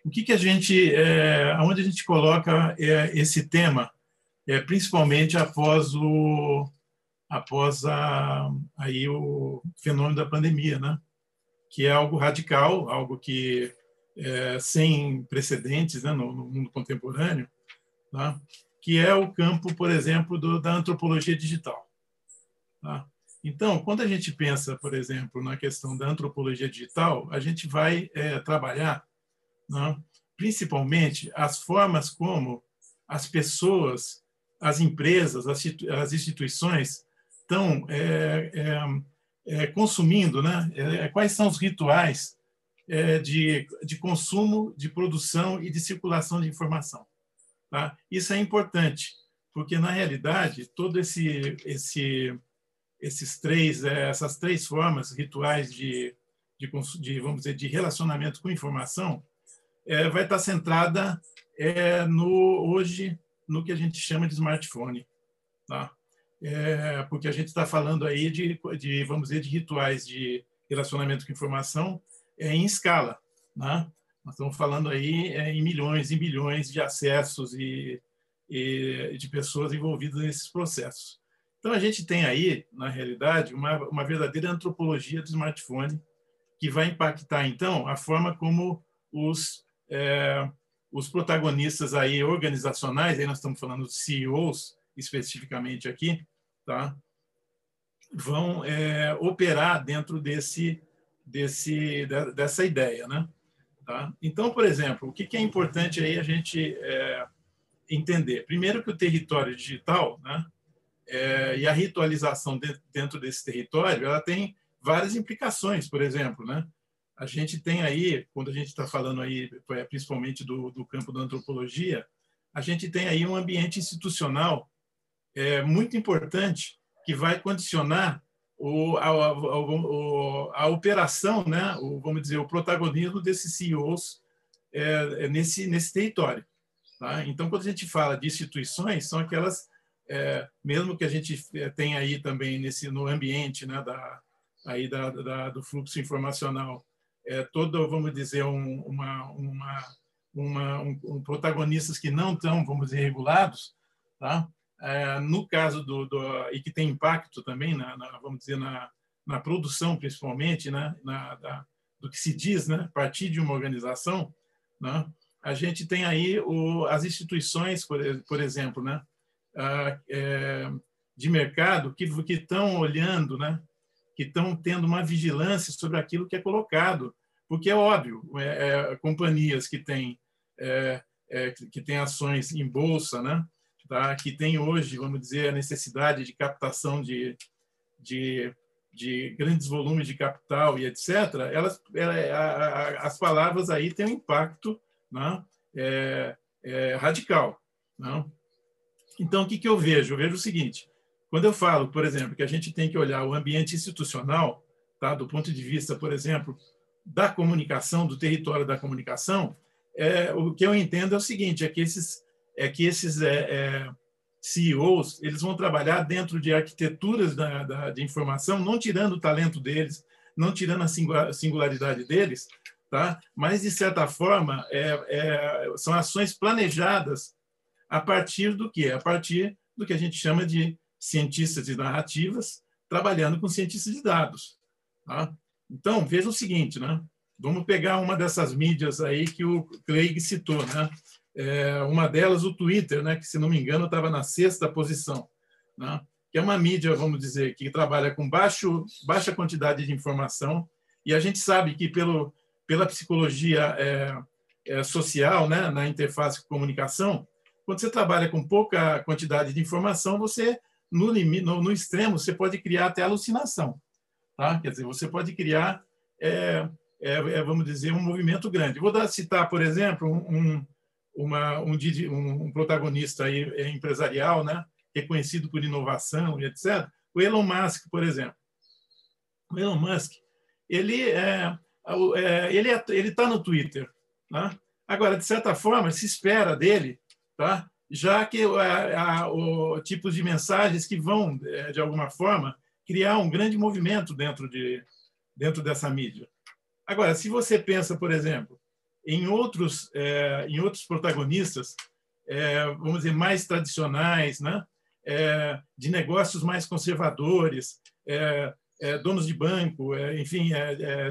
o que que a gente, é, aonde a gente coloca é, esse tema é, principalmente após o após a, aí o fenômeno da pandemia, né? Que é algo radical, algo que é, sem precedentes né, no, no, mundo contemporâneo, tá? que é o campo, por exemplo, do, da antropologia digital. Tá? Então, quando a gente pensa, por exemplo, na questão da antropologia digital, a gente vai é, trabalhar, né, principalmente, as formas como as pessoas as empresas, as instituições estão é, é, é, consumindo, né? É, quais são os rituais é, de, de consumo, de produção e de circulação de informação. Tá? Isso é importante, porque na realidade todo esse, esse esses três é, essas três formas rituais de, de, de vamos dizer de relacionamento com informação é, vai estar centrada é, no hoje no que a gente chama de smartphone, tá? É, porque a gente está falando aí de, de, vamos dizer, de rituais de relacionamento com informação é, em escala, né? Nós estamos falando aí é, em milhões e milhões de acessos e, e, de pessoas envolvidas nesses processos. Então a gente tem aí, na realidade, uma, uma verdadeira antropologia do smartphone que vai impactar então a forma como os é, os protagonistas aí organizacionais, aí nós estamos falando de CEOs especificamente aqui, tá? vão é, operar dentro desse, desse, dessa ideia. Né? Tá? Então, por exemplo, o que é importante aí a gente é, entender? Primeiro que o território digital né, é, e a ritualização dentro desse território ela tem várias implicações, por exemplo, né? A gente tem aí, quando a gente está falando aí, é, principalmente do, do campo da antropologia, a gente tem aí um ambiente institucional é, muito importante que vai condicionar o, a, a, a, operação, né, o, vamos dizer, o protagonismo desses CEOs é, é, nesse, nesse território. Tá? Então, quando a gente fala de instituições, são aquelas, é, mesmo que a gente é, tenha aí também nesse, no ambiente né, da, aí da, da, do fluxo informacional é, todo, vamos dizer, um, uma, uma, uma um, um, protagonistas que não estão, vamos dizer, regulados, tá? É, no caso do, do, e que tem impacto também na, na vamos dizer na, na produção principalmente né? Na, da, do que se diz né? A partir de uma organização né? A gente tem aí o, as instituições por, por exemplo né? A, é, de mercado que que estão olhando né que estão tendo uma vigilância sobre aquilo que é colocado, porque é óbvio, é, é, companhias que têm é, é que têm ações em bolsa, né? tá? que tem hoje, vamos dizer, a necessidade de captação de, de, de grandes volumes de capital e etc., elas, ela, a, a, as palavras aí têm um impacto né? é, é, radical. Não? Então, o que, que eu vejo? Eu vejo o seguinte: quando eu falo, por exemplo, que a gente tem que olhar o ambiente institucional, tá? do ponto de vista, por exemplo, da comunicação, do território da comunicação, é, o que eu entendo é o seguinte: é que esses, é que esses é, é, CEOs eles vão trabalhar dentro de arquiteturas da, da, de informação, não tirando o talento deles, não tirando a singularidade deles, tá? mas, de certa forma, é, é, são ações planejadas a partir do que? A partir do que a gente chama de cientistas de narrativas, trabalhando com cientistas de dados. Tá? Então, veja o seguinte, né? Vamos pegar uma dessas mídias aí que o Craig citou, né? É, uma delas, o Twitter, né? Que, se não me engano, estava na sexta posição, né? Que é uma mídia, vamos dizer, que trabalha com baixo, baixa quantidade de informação e a gente sabe que pelo, pela psicologia é, é, social, né? Na interface com comunicação, quando você trabalha com pouca quantidade de informação, você no no, no extremo, você pode criar até alucinação. Tá? Quer dizer, você pode criar, é, é, é, vamos dizer, um movimento grande. Vou dar, citar, por exemplo, um, uma, um, um, protagonista é, empresarial, né? reconhecido por inovação e etc. O Elon Musk, por exemplo. O Elon Musk, ele é, é ele é, ele está no Twitter, né? Agora, de certa forma, se espera dele, tá? Já que a, a, o tipo de mensagens que vão é, de alguma forma criar um grande movimento dentro, de, dentro dessa mídia. Agora, se você pensa, por exemplo, em outros, é, em outros protagonistas, é, vamos dizer, mais tradicionais, né? É, de negócios mais conservadores, é, é, donos de banco, é, enfim,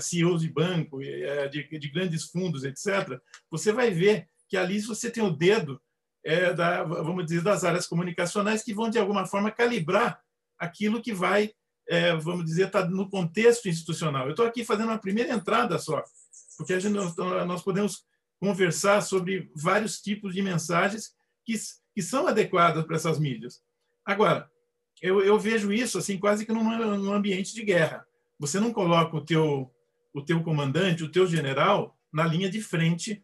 CEOs de banco, de, de, grandes fundos, etc., você vai ver que ali você tem o dedo, da, vamos dizer, das áreas comunicacionais que vão, de alguma forma, calibrar aquilo que vai é, vamos dizer, está no contexto institucional. Eu estou aqui fazendo uma primeira entrada só, porque a gente, nós, nós podemos conversar sobre vários tipos de mensagens que, que são adequadas para essas mídias. Agora, eu, eu vejo isso assim quase que num ambiente de guerra. Você não coloca o teu, o teu comandante, o teu general, na linha de frente,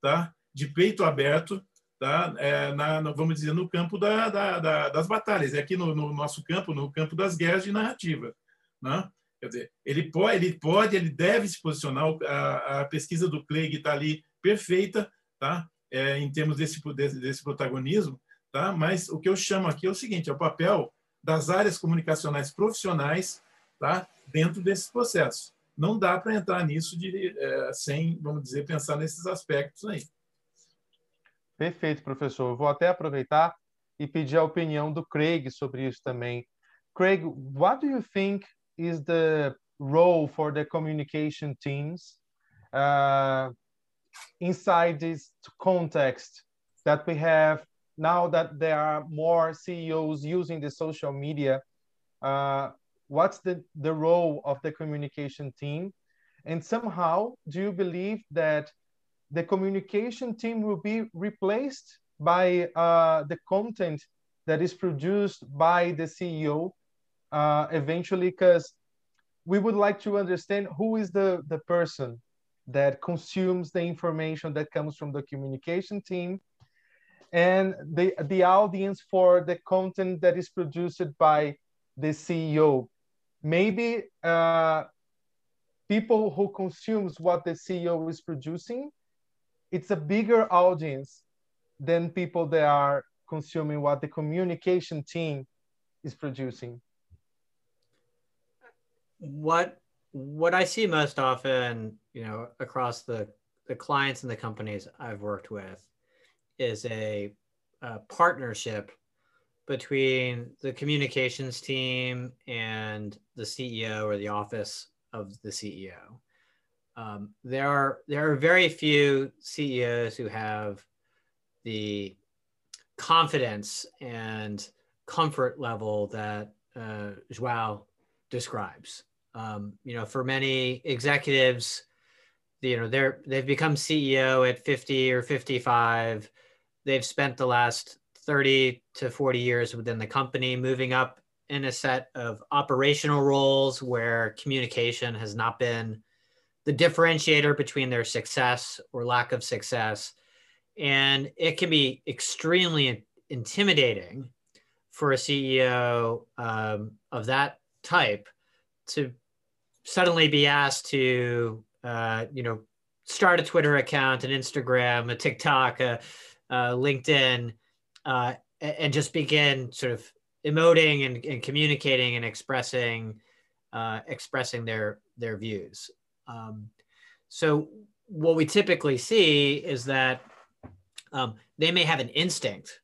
tá? de peito aberto, tá? É, na, vamos dizer, no campo da, da, da, das batalhas, é aqui no, no, nosso campo, no campo das guerras de narrativa. Né? Quer dizer, ele pode, ele pode, ele deve se posicionar. A, a pesquisa do Clegg está ali perfeita, tá? É, em termos desse, desse, desse protagonismo, tá? Mas o que eu chamo aqui é o seguinte: é o papel das áreas comunicacionais profissionais, tá? Dentro desse processo. Não dá para entrar nisso de, é, sem, vamos dizer, pensar nesses aspectos aí. Perfeito, professor. vou até aproveitar e pedir a opinião do Craig sobre isso também. Craig, what do you think is the role for the communication teams uh, inside this context that we have now that there are more CEOs using the social media? Uh, what's the, the role of the communication team? And somehow, do you believe that the communication team will be replaced by uh, the content that is produced by the CEO uh, eventually, because we would like to understand who is the, the person that consumes the information that comes from the communication team and the, the audience for the content that is produced by the CEO. Maybe uh, people who consumes what the CEO is producing it's a bigger audience than people that are consuming what the communication team is producing. What what i see most often you know across the the clients and the companies i've worked with is a, a partnership between the communications team and the ceo or the office of the ceo um, there are there are very few CEOs who have the confidence and comfort level that uh, Joao describes. Um, you know, for many executives, you know, they're they've become CEO at 50 or 55. They've spent the last 30 to 40 years within the company, moving up in a set of operational roles where communication has not been the differentiator between their success or lack of success. And it can be extremely intimidating for a CEO um, of that type to suddenly be asked to, uh, you know, start a Twitter account, an Instagram, a TikTok, a, a LinkedIn, uh, and just begin sort of emoting and, and communicating and expressing uh, expressing their their views. Um, so what we typically see is that um, they may have an instinct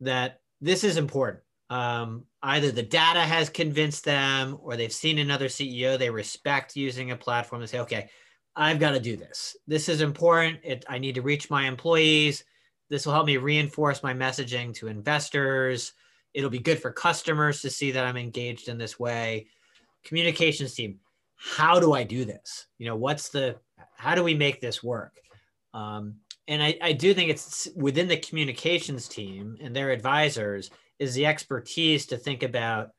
that this is important. Um, either the data has convinced them, or they've seen another CEO they respect using a platform to say, "Okay, I've got to do this. This is important. It, I need to reach my employees. This will help me reinforce my messaging to investors." It'll be good for customers to see that I'm engaged in this way. Communications team, how do I do this? You know, what's the, how do we make this work? Um, and I, I do think it's within the communications team and their advisors is the expertise to think about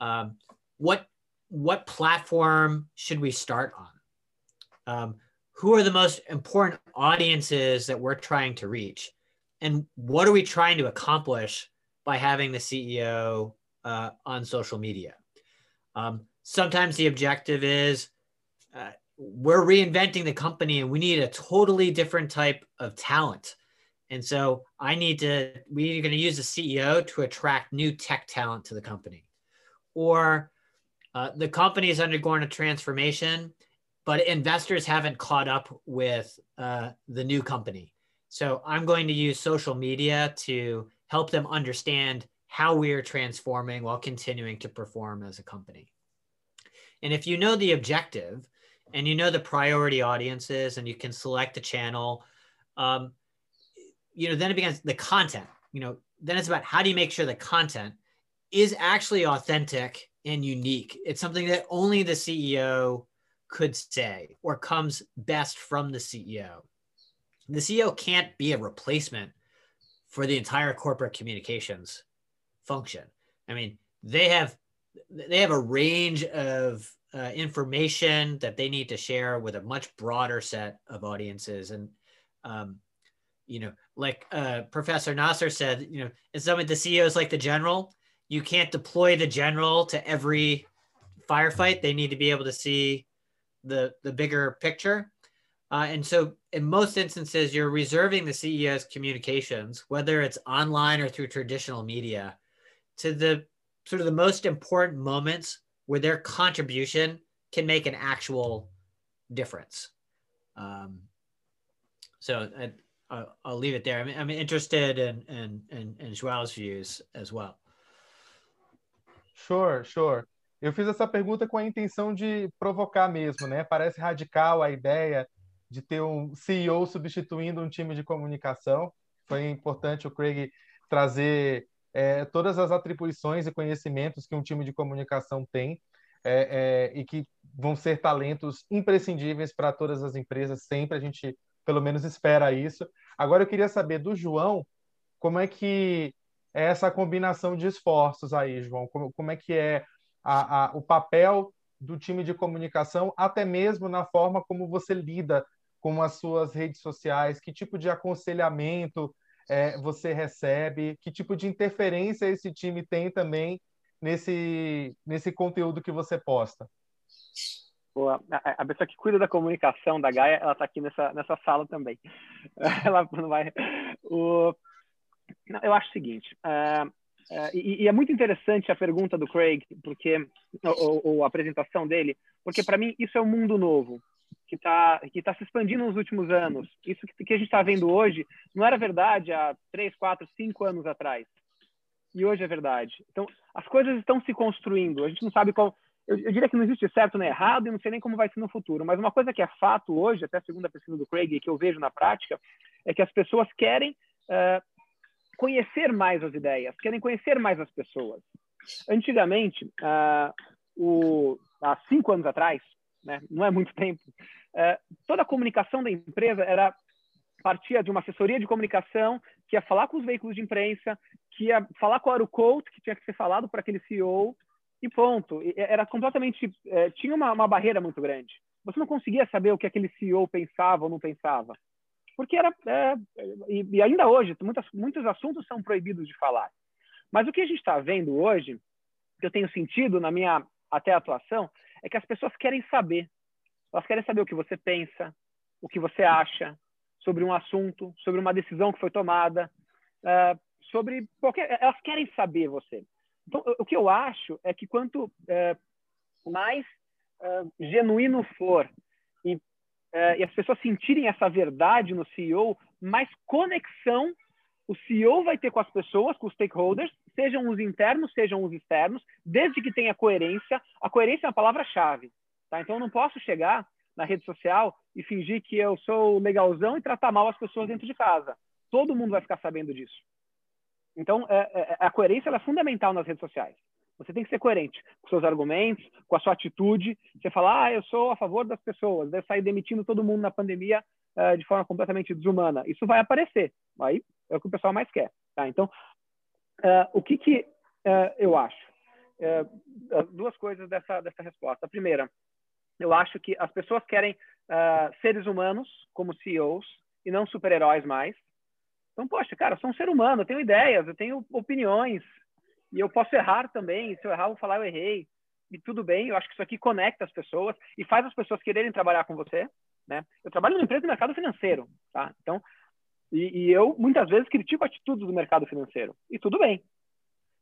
um, what what platform should we start on? Um, who are the most important audiences that we're trying to reach? And what are we trying to accomplish by having the CEO uh, on social media. Um, sometimes the objective is uh, we're reinventing the company and we need a totally different type of talent. And so I need to, we're going to use the CEO to attract new tech talent to the company. Or uh, the company is undergoing a transformation, but investors haven't caught up with uh, the new company. So I'm going to use social media to help them understand how we are transforming while continuing to perform as a company. And if you know the objective and you know the priority audiences and you can select the channel, um, you know, then it becomes the content, you know, then it's about how do you make sure the content is actually authentic and unique. It's something that only the CEO could say or comes best from the CEO. The CEO can't be a replacement for the entire corporate communications function. I mean, they have they have a range of uh, information that they need to share with a much broader set of audiences, and um, you know, like uh, Professor Nasser said, you know, in some of the CEOs like the general, you can't deploy the general to every firefight. They need to be able to see the the bigger picture. Uh, and so, in most instances, you're reserving the CEO's communications, whether it's online or through traditional media, to the sort of the most important moments where their contribution can make an actual difference. Um, so I, leave it there. I'm, I'm interested in, in, in, in Joao's views as well. Sure, sure. Eu fiz essa pergunta com a intenção de provocar mesmo, né? Parece radical a ideia de ter um CEO substituindo um time de comunicação. Foi importante o Craig trazer é, todas as atribuições e conhecimentos que um time de comunicação tem é, é, e que vão ser talentos imprescindíveis para todas as empresas sempre. A gente, pelo menos, espera isso. Agora, eu queria saber do João como é que é essa combinação de esforços aí, João. Como, como é que é a, a, o papel do time de comunicação, até mesmo na forma como você lida com as suas redes sociais, que tipo de aconselhamento é, você recebe, que tipo de interferência esse time tem também nesse, nesse conteúdo que você posta. Boa. A, pessoa que cuida da comunicação da Gaia, ela está aqui nessa, nessa sala também. *laughs* ela não vai. O... eu acho o seguinte. Uh, uh, e, e, é muito interessante a pergunta do Craig, porque ou, ou a apresentação dele, porque para mim isso é um mundo novo que está que tá se expandindo nos últimos anos. Isso que, que a gente está vendo hoje não era verdade há três, quatro, cinco anos atrás. E hoje é verdade. Então, as coisas estão se construindo. A gente não sabe qual. Eu, eu diria que não existe certo nem errado e não sei nem como vai ser no futuro. Mas uma coisa que é fato hoje, até segundo a pesquisa do Craig, que eu vejo na prática, é que as pessoas querem uh, conhecer mais as ideias, querem conhecer mais as pessoas. Antigamente, uh, o, há cinco anos atrás, né, não é muito *laughs* tempo, é, toda a comunicação da empresa era partia de uma assessoria de comunicação que ia falar com os veículos de imprensa, que ia falar qual era o quote que tinha que ser falado para aquele CEO e ponto. Era completamente é, tinha uma, uma barreira muito grande. Você não conseguia saber o que aquele CEO pensava ou não pensava, porque era é, e, e, ainda hoje muitas, muitos assuntos são proibidos de falar. Mas o que a gente está vendo hoje, que eu tenho sentido na minha até atuação, é que as pessoas querem saber. Elas querem saber o que você pensa, o que você acha sobre um assunto, sobre uma decisão que foi tomada, uh, sobre qualquer. Elas querem saber você. Então, o que eu acho é que quanto uh, mais uh, genuíno for e, e as pessoas sentirem essa verdade no CEO, mais conexão o CEO vai ter com as pessoas, com os stakeholders, sejam os internos, sejam os externos, desde que tenha coerência. A coerência é uma palavra-chave. Tá? Então, eu não posso chegar na rede social e fingir que eu sou legalzão e tratar mal as pessoas dentro de casa. Todo mundo vai ficar sabendo disso. Então, é, é, a coerência é fundamental nas redes sociais. Você tem que ser coerente com seus argumentos, com a sua atitude. Você falar, ah, eu sou a favor das pessoas, deve sair demitindo todo mundo na pandemia uh, de forma completamente desumana. Isso vai aparecer. Aí é o que o pessoal mais quer. Tá? Então, uh, o que, que uh, eu acho? duas coisas dessa, dessa resposta. A primeira, eu acho que as pessoas querem seres humanos como CEOs e não super-heróis mais. Então, poxa, cara, eu sou um ser humano, eu tenho ideias, eu tenho opiniões, e eu posso errar também. Se eu errar, eu vou falar, eu errei. E tudo bem, eu acho que isso aqui conecta as pessoas e faz as pessoas quererem trabalhar com você. Né? Eu trabalho numa empresa do mercado financeiro, tá? Então, e, e, eu muitas vezes critico atitudes do mercado financeiro. E tudo bem.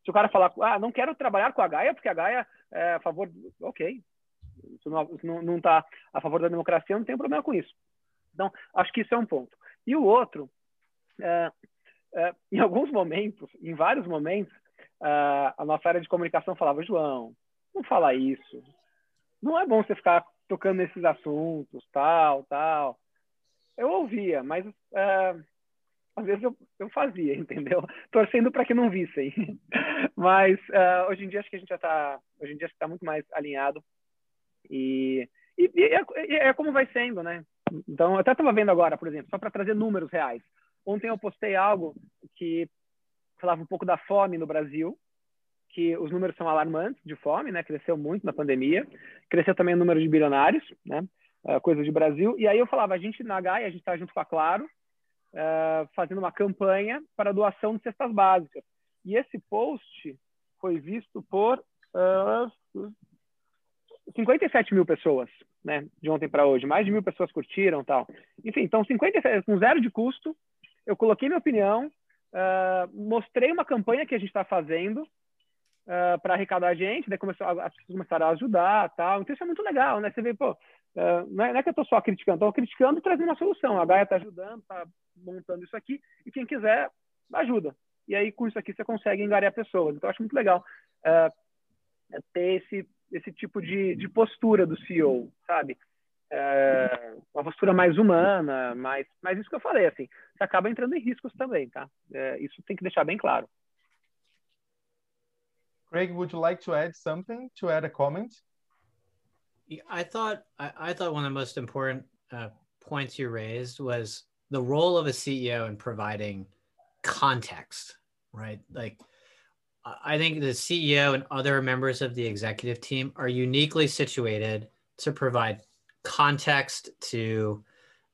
Se o cara falar, ah, não quero trabalhar com a Gaia porque a Gaia é a favor. Ok. Se não está a favor da democracia, não tenho problema com isso. Então, acho que isso é um ponto. E o outro, é, é, *laughs* em alguns momentos, em vários momentos, é, a nossa área de comunicação falava, João, não fala isso. Não é bom você ficar tocando nesses assuntos, tal, tal. Eu ouvia, mas uh, às vezes eu, eu fazia, *laughs* entendeu? Torcendo para que não vissem. *laughs* mas uh, hoje em dia acho que a gente já está, hoje em dia está muito mais alinhado e, e, e, é, é, como vai sendo, né? Então, eu até estava vendo agora, por exemplo, só para trazer números reais. Ontem eu postei algo que falava um pouco da fome no Brasil que os números são alarmantes de fome, né? Cresceu muito na pandemia. Cresceu também o número de bilionários, né? Uh, coisa de Brasil. E aí eu falava, a gente na Gaia, a gente está junto com a Claro, uh, fazendo uma campanha para doação de cestas básicas. E esse post foi visto por uh, 57 mil pessoas, né? De ontem para hoje. Mais de mil pessoas curtiram tal. Enfim, então 57, com zero de custo, eu coloquei minha opinião, uh, mostrei uma campanha que a gente está fazendo, uh, ah, para arrecadar gente, daí começou, as pessoas começaram a ajudar tal. Então isso é muito legal, né? Você vê, pô, uh, não, é, não, é, que eu estou só criticando, estou criticando e trazendo uma solução. A Gaia está ajudando, está montando isso aqui, e quem quiser, ajuda. E aí, com isso aqui, você consegue engarear pessoas. Então, eu acho muito legal uh, ter esse, esse tipo de, de postura do CEO, sabe? É, uma postura mais humana, mais, mas isso que eu falei, assim, você acaba entrando em riscos também, tá? É, isso tem que deixar bem claro. Craig, would you like to add something, to add a comment? I thought I, I thought one of the most important uh, points you raised was the role of a CEO in providing context, right? Like, I think the CEO and other members of the executive team are uniquely situated to provide context to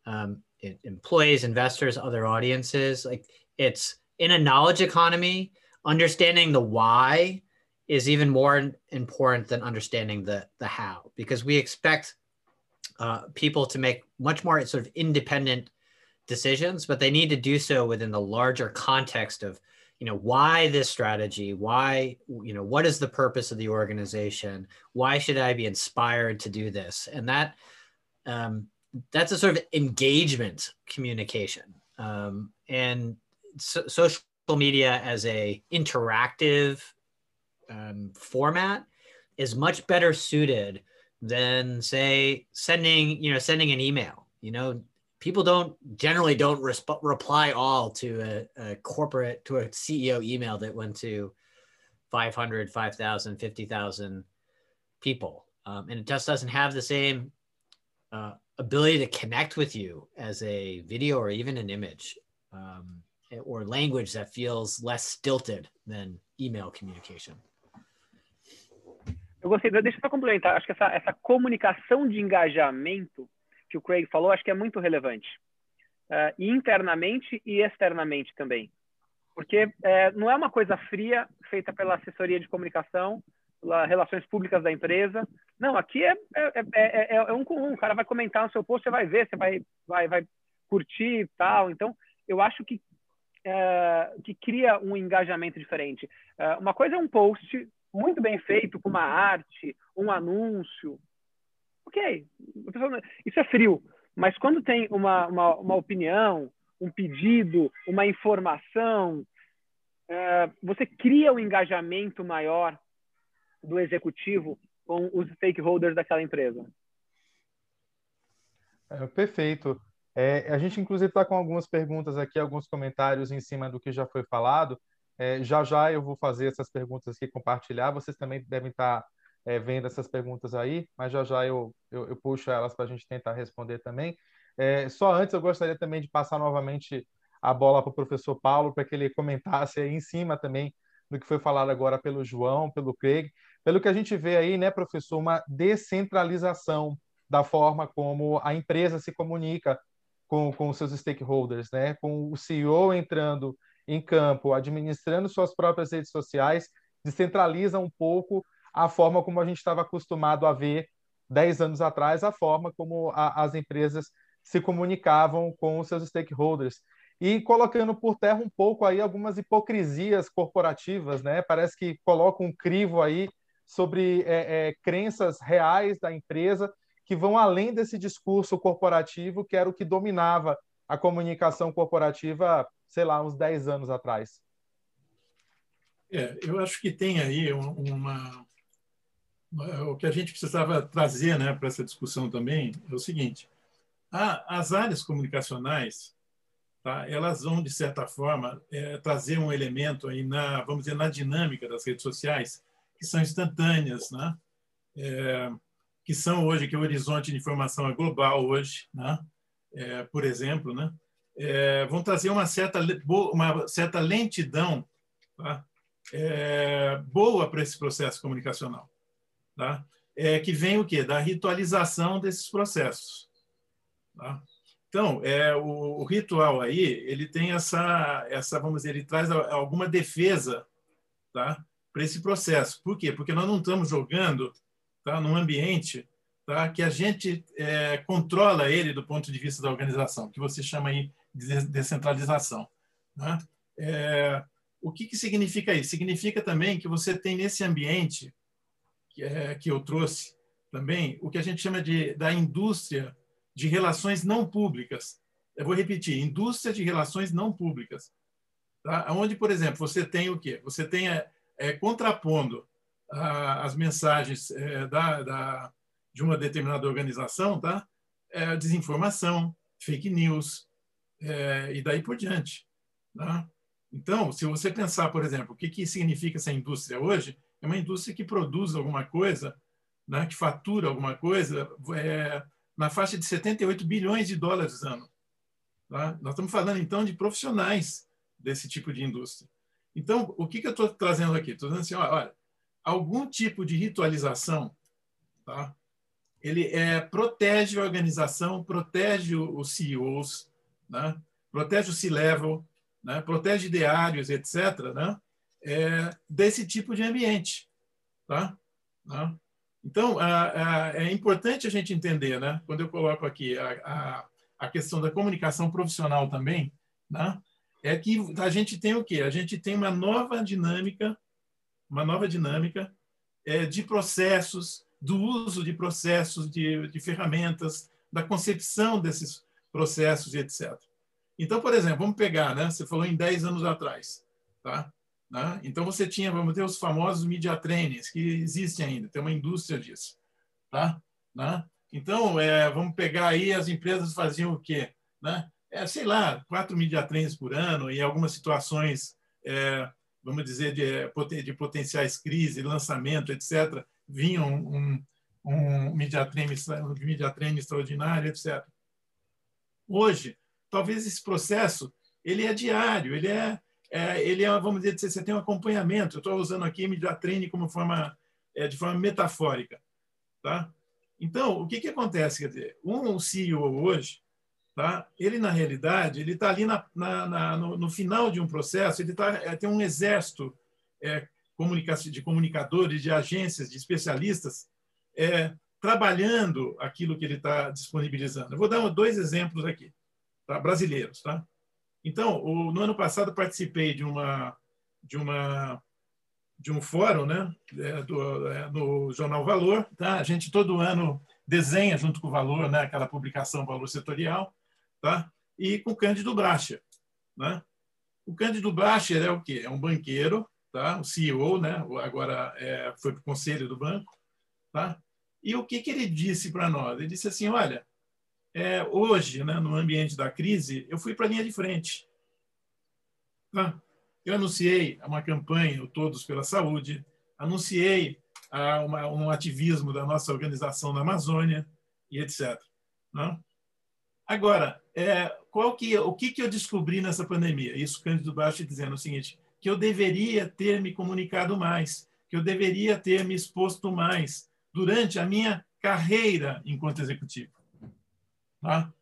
um, employees, investors, other audiences. Like, it's in a knowledge economy, understanding the why is even more important than understanding the the how because we expect uh, people to make much more sort of independent decisions but they need to do so within the larger context of you know why this strategy? Why you know what is the purpose of the organization? Why should i be inspired to do this? And that um, that's a sort of engagement communication. Um, and so, social media as a interactive um, format is much better suited than say sending you know sending an email you know people don't generally don't resp- reply all to a, a, corporate to a ceo email that went to 500 5000 50000 people um, and it just doesn't have the same uh, ability to connect with you as a video or even an image um, or language that feels less stilted than email communication. Eu gostei, deixa eu só complementar, acho que essa, essa comunicação de engajamento que o Craig falou, acho que é muito relevante. Uh, internamente e externamente também. Porque é, não é uma coisa fria feita pela assessoria de comunicação, pelas relações públicas da empresa. Não, aqui é, é, é, é, um com um. O cara vai comentar no seu post, você vai ver, você vai, vai, vai curtir e tal. Então, eu acho que, que cria um engajamento diferente. uma coisa é um post muito bem feito, com uma arte, um anúncio. Ok, isso é frio. Mas quando tem uma, uma, uma opinião, um pedido, uma informação, é, você cria um engajamento maior do executivo com os stakeholders daquela empresa. É, perfeito. É, a gente, inclusive, está com algumas perguntas aqui, alguns comentários em cima do que já foi falado. É, já já eu vou fazer essas perguntas aqui, compartilhar. Vocês também devem estar tá, é, vendo essas perguntas aí, mas já já eu, eu, eu puxo elas para a gente tentar responder também. É, só antes eu gostaria também de passar novamente a bola para o professor Paulo para que ele comentasse aí em cima também do que foi falado agora pelo João, pelo Craig, pelo que a gente vê aí, né, professor, uma descentralização da forma como a empresa se comunica com, com seus stakeholders, né, com o CEO entrando em campo, administrando suas próprias redes sociais, descentraliza um pouco a forma como a gente estava acostumado a ver 10 anos atrás, a forma como a, as empresas se comunicavam com os seus stakeholders e colocando por terra um pouco aí algumas hipocrisias corporativas, né? Parece que coloca um crivo aí sobre é, é, crenças reais da empresa que vão além desse discurso corporativo que era o que dominava a comunicação corporativa, sei lá, uns 10 anos atrás. É, eu acho que tem aí uma, uma o que a gente precisava trazer né, para essa discussão também é o seguinte: as áreas comunicacionais, tá, elas vão, de certa forma, é, trazer um elemento aí na, vamos dizer, na dinâmica das redes sociais, que são instantâneas, né? É, que são hoje, que o horizonte de informação é global hoje, né? É, por exemplo, né? É, vão trazer uma certa, uma certa lentidão tá? É, boa para esse processo comunicacional. Tá? É, que vem o quê? Da ritualização desses processos. Tá? Então, é, o, o, ritual aí, ele tem essa, essa, vamos dizer, ele traz alguma defesa tá? para esse processo. Por quê? Porque nós não estamos jogando tá, num ambiente tá, que a gente é, controla ele do ponto de vista da organização, que você chama aí de descentralização. Né? É, o que, que significa isso? Significa também que você tem nesse ambiente que, é, que eu trouxe também o que a gente chama de da indústria de relações não públicas. Eu vou repetir, indústria de relações não públicas. Tá? Onde, por exemplo, você tem o quê? Você tem, é, é contrapondo a, as mensagens é, da, da, de uma determinada organização, tá? É, desinformação, fake news, é, e daí por diante. Tá? Então, se você pensar, por exemplo, o que, que significa essa indústria hoje, é uma indústria que produz alguma coisa, né, que fatura alguma coisa, é, na faixa de 78 bilhões de dólares ano. Tá? Nós estamos falando, então, de profissionais desse tipo de indústria. Então, o que, que eu estou trazendo aqui? Estou dizendo assim, olha, algum tipo de ritualização, tá? ele é, protege a organização, protege os CEOs, né? protege o C-level, né? protege diários, etc., né? É, desse tipo de ambiente. Tá? Tá? Então, é importante a gente entender, né? quando eu coloco aqui a, a, a questão da comunicação profissional também, né? é que a gente tem o quê? A gente tem uma nova dinâmica, uma nova dinâmica é, de processos, do uso de processos, de, de ferramentas, da concepção desses processos e etc. Então, por exemplo, vamos pegar, né? Você falou em 10 anos atrás, tá? Né? Então, você tinha, vamos ter os famosos media trainings, que existem ainda, tem uma indústria disso. Tá? Né? Então, é, vamos pegar aí, as empresas faziam o quê? Né? É, sei lá, quatro media trainings por ano, e algumas situações, é, vamos dizer, de, de potenciais crises, lançamento, etc., vinham um, um media training, um media training extraordinário, etc. Hoje, talvez esse processo ele é diário, ele é, é ele é, vamos dizer, você tem um acompanhamento. Eu estou usando aqui media training como forma é, de forma metafórica, tá? Então, o que que acontece? Quer dizer, um CEO hoje, tá? Ele na realidade, ele está ali na, na, na no, no, final de um processo, ele tá, é, tem um exército é, de comunicadores, de agências, de especialistas é, trabalhando aquilo que ele está disponibilizando. Eu vou dar dois exemplos aqui, tá? brasileiros. Tá? Então, o, no ano passado participei de uma de uma de um fórum, né, é, do, é, no jornal Valor. Tá? A gente todo ano desenha junto com o Valor, né, aquela publicação Valor Setorial, tá? E com Cândido Bracher, né? O Cândido Bracher é o quê? É um banqueiro, tá? O CEO, né? Agora é, foi para o conselho do banco, tá? E o que, que ele disse para nós? Ele disse assim: olha, é, hoje, né, no ambiente da crise, eu fui para a linha de frente. Tá? Eu anunciei uma campanha, Todos pela Saúde, anunciei ah, uma, um ativismo da nossa organização na Amazônia e etc. Né? Agora, é, qual que, o que, que eu descobri nessa pandemia? Isso Cândido Baixo dizendo o seguinte, que eu deveria ter me comunicado mais, que eu deveria ter me exposto mais, durante a minha carreira enquanto executivo. Tá?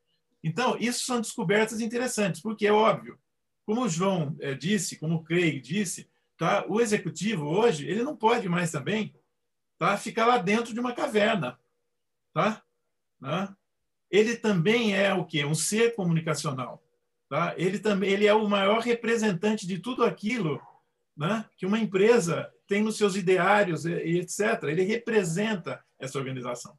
Então, isso são descobertas interessantes, porque é óbvio, como o João é, disse, como o Craig disse, tá? o executivo hoje ele não pode mais também tá? ficar lá dentro de uma caverna. Tá? Tá? Ele também é o quê? Um ser comunicacional. Tá? Ele também ele é o maior representante de tudo aquilo né? que uma empresa tem nos seus ideários etc. Ele representa essa organização.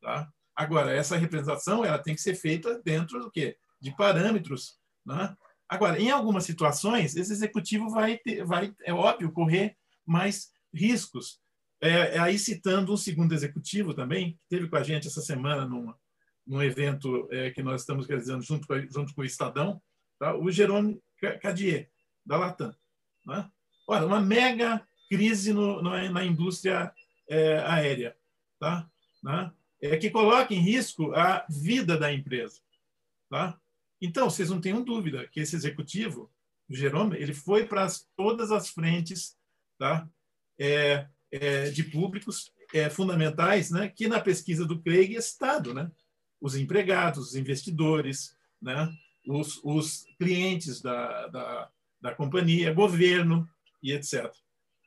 Tá? Agora, essa representação ela tem que ser feita dentro do quê? De parâmetros. Né? Agora, em algumas situações, esse executivo vai, ter, vai é óbvio, correr mais riscos. É, é, aí citando um segundo executivo também, que teve com a gente essa semana num, num evento é, que nós estamos realizando junto com, junto com o Estadão, tá? o Jerome Cadier, da Latam. Né? Olha, uma mega crise no, no, na indústria é, aérea, tá? Né? É que coloca em risco a vida da empresa, tá? Então, vocês não tenham dúvida que esse executivo, o Jerome, ele foi para todas as frentes, tá? É, é, de públicos é, fundamentais, né? Que na pesquisa do Craig é Estado, né? Os empregados, os investidores, né? Os, os clientes da, da, da companhia, governo e etc.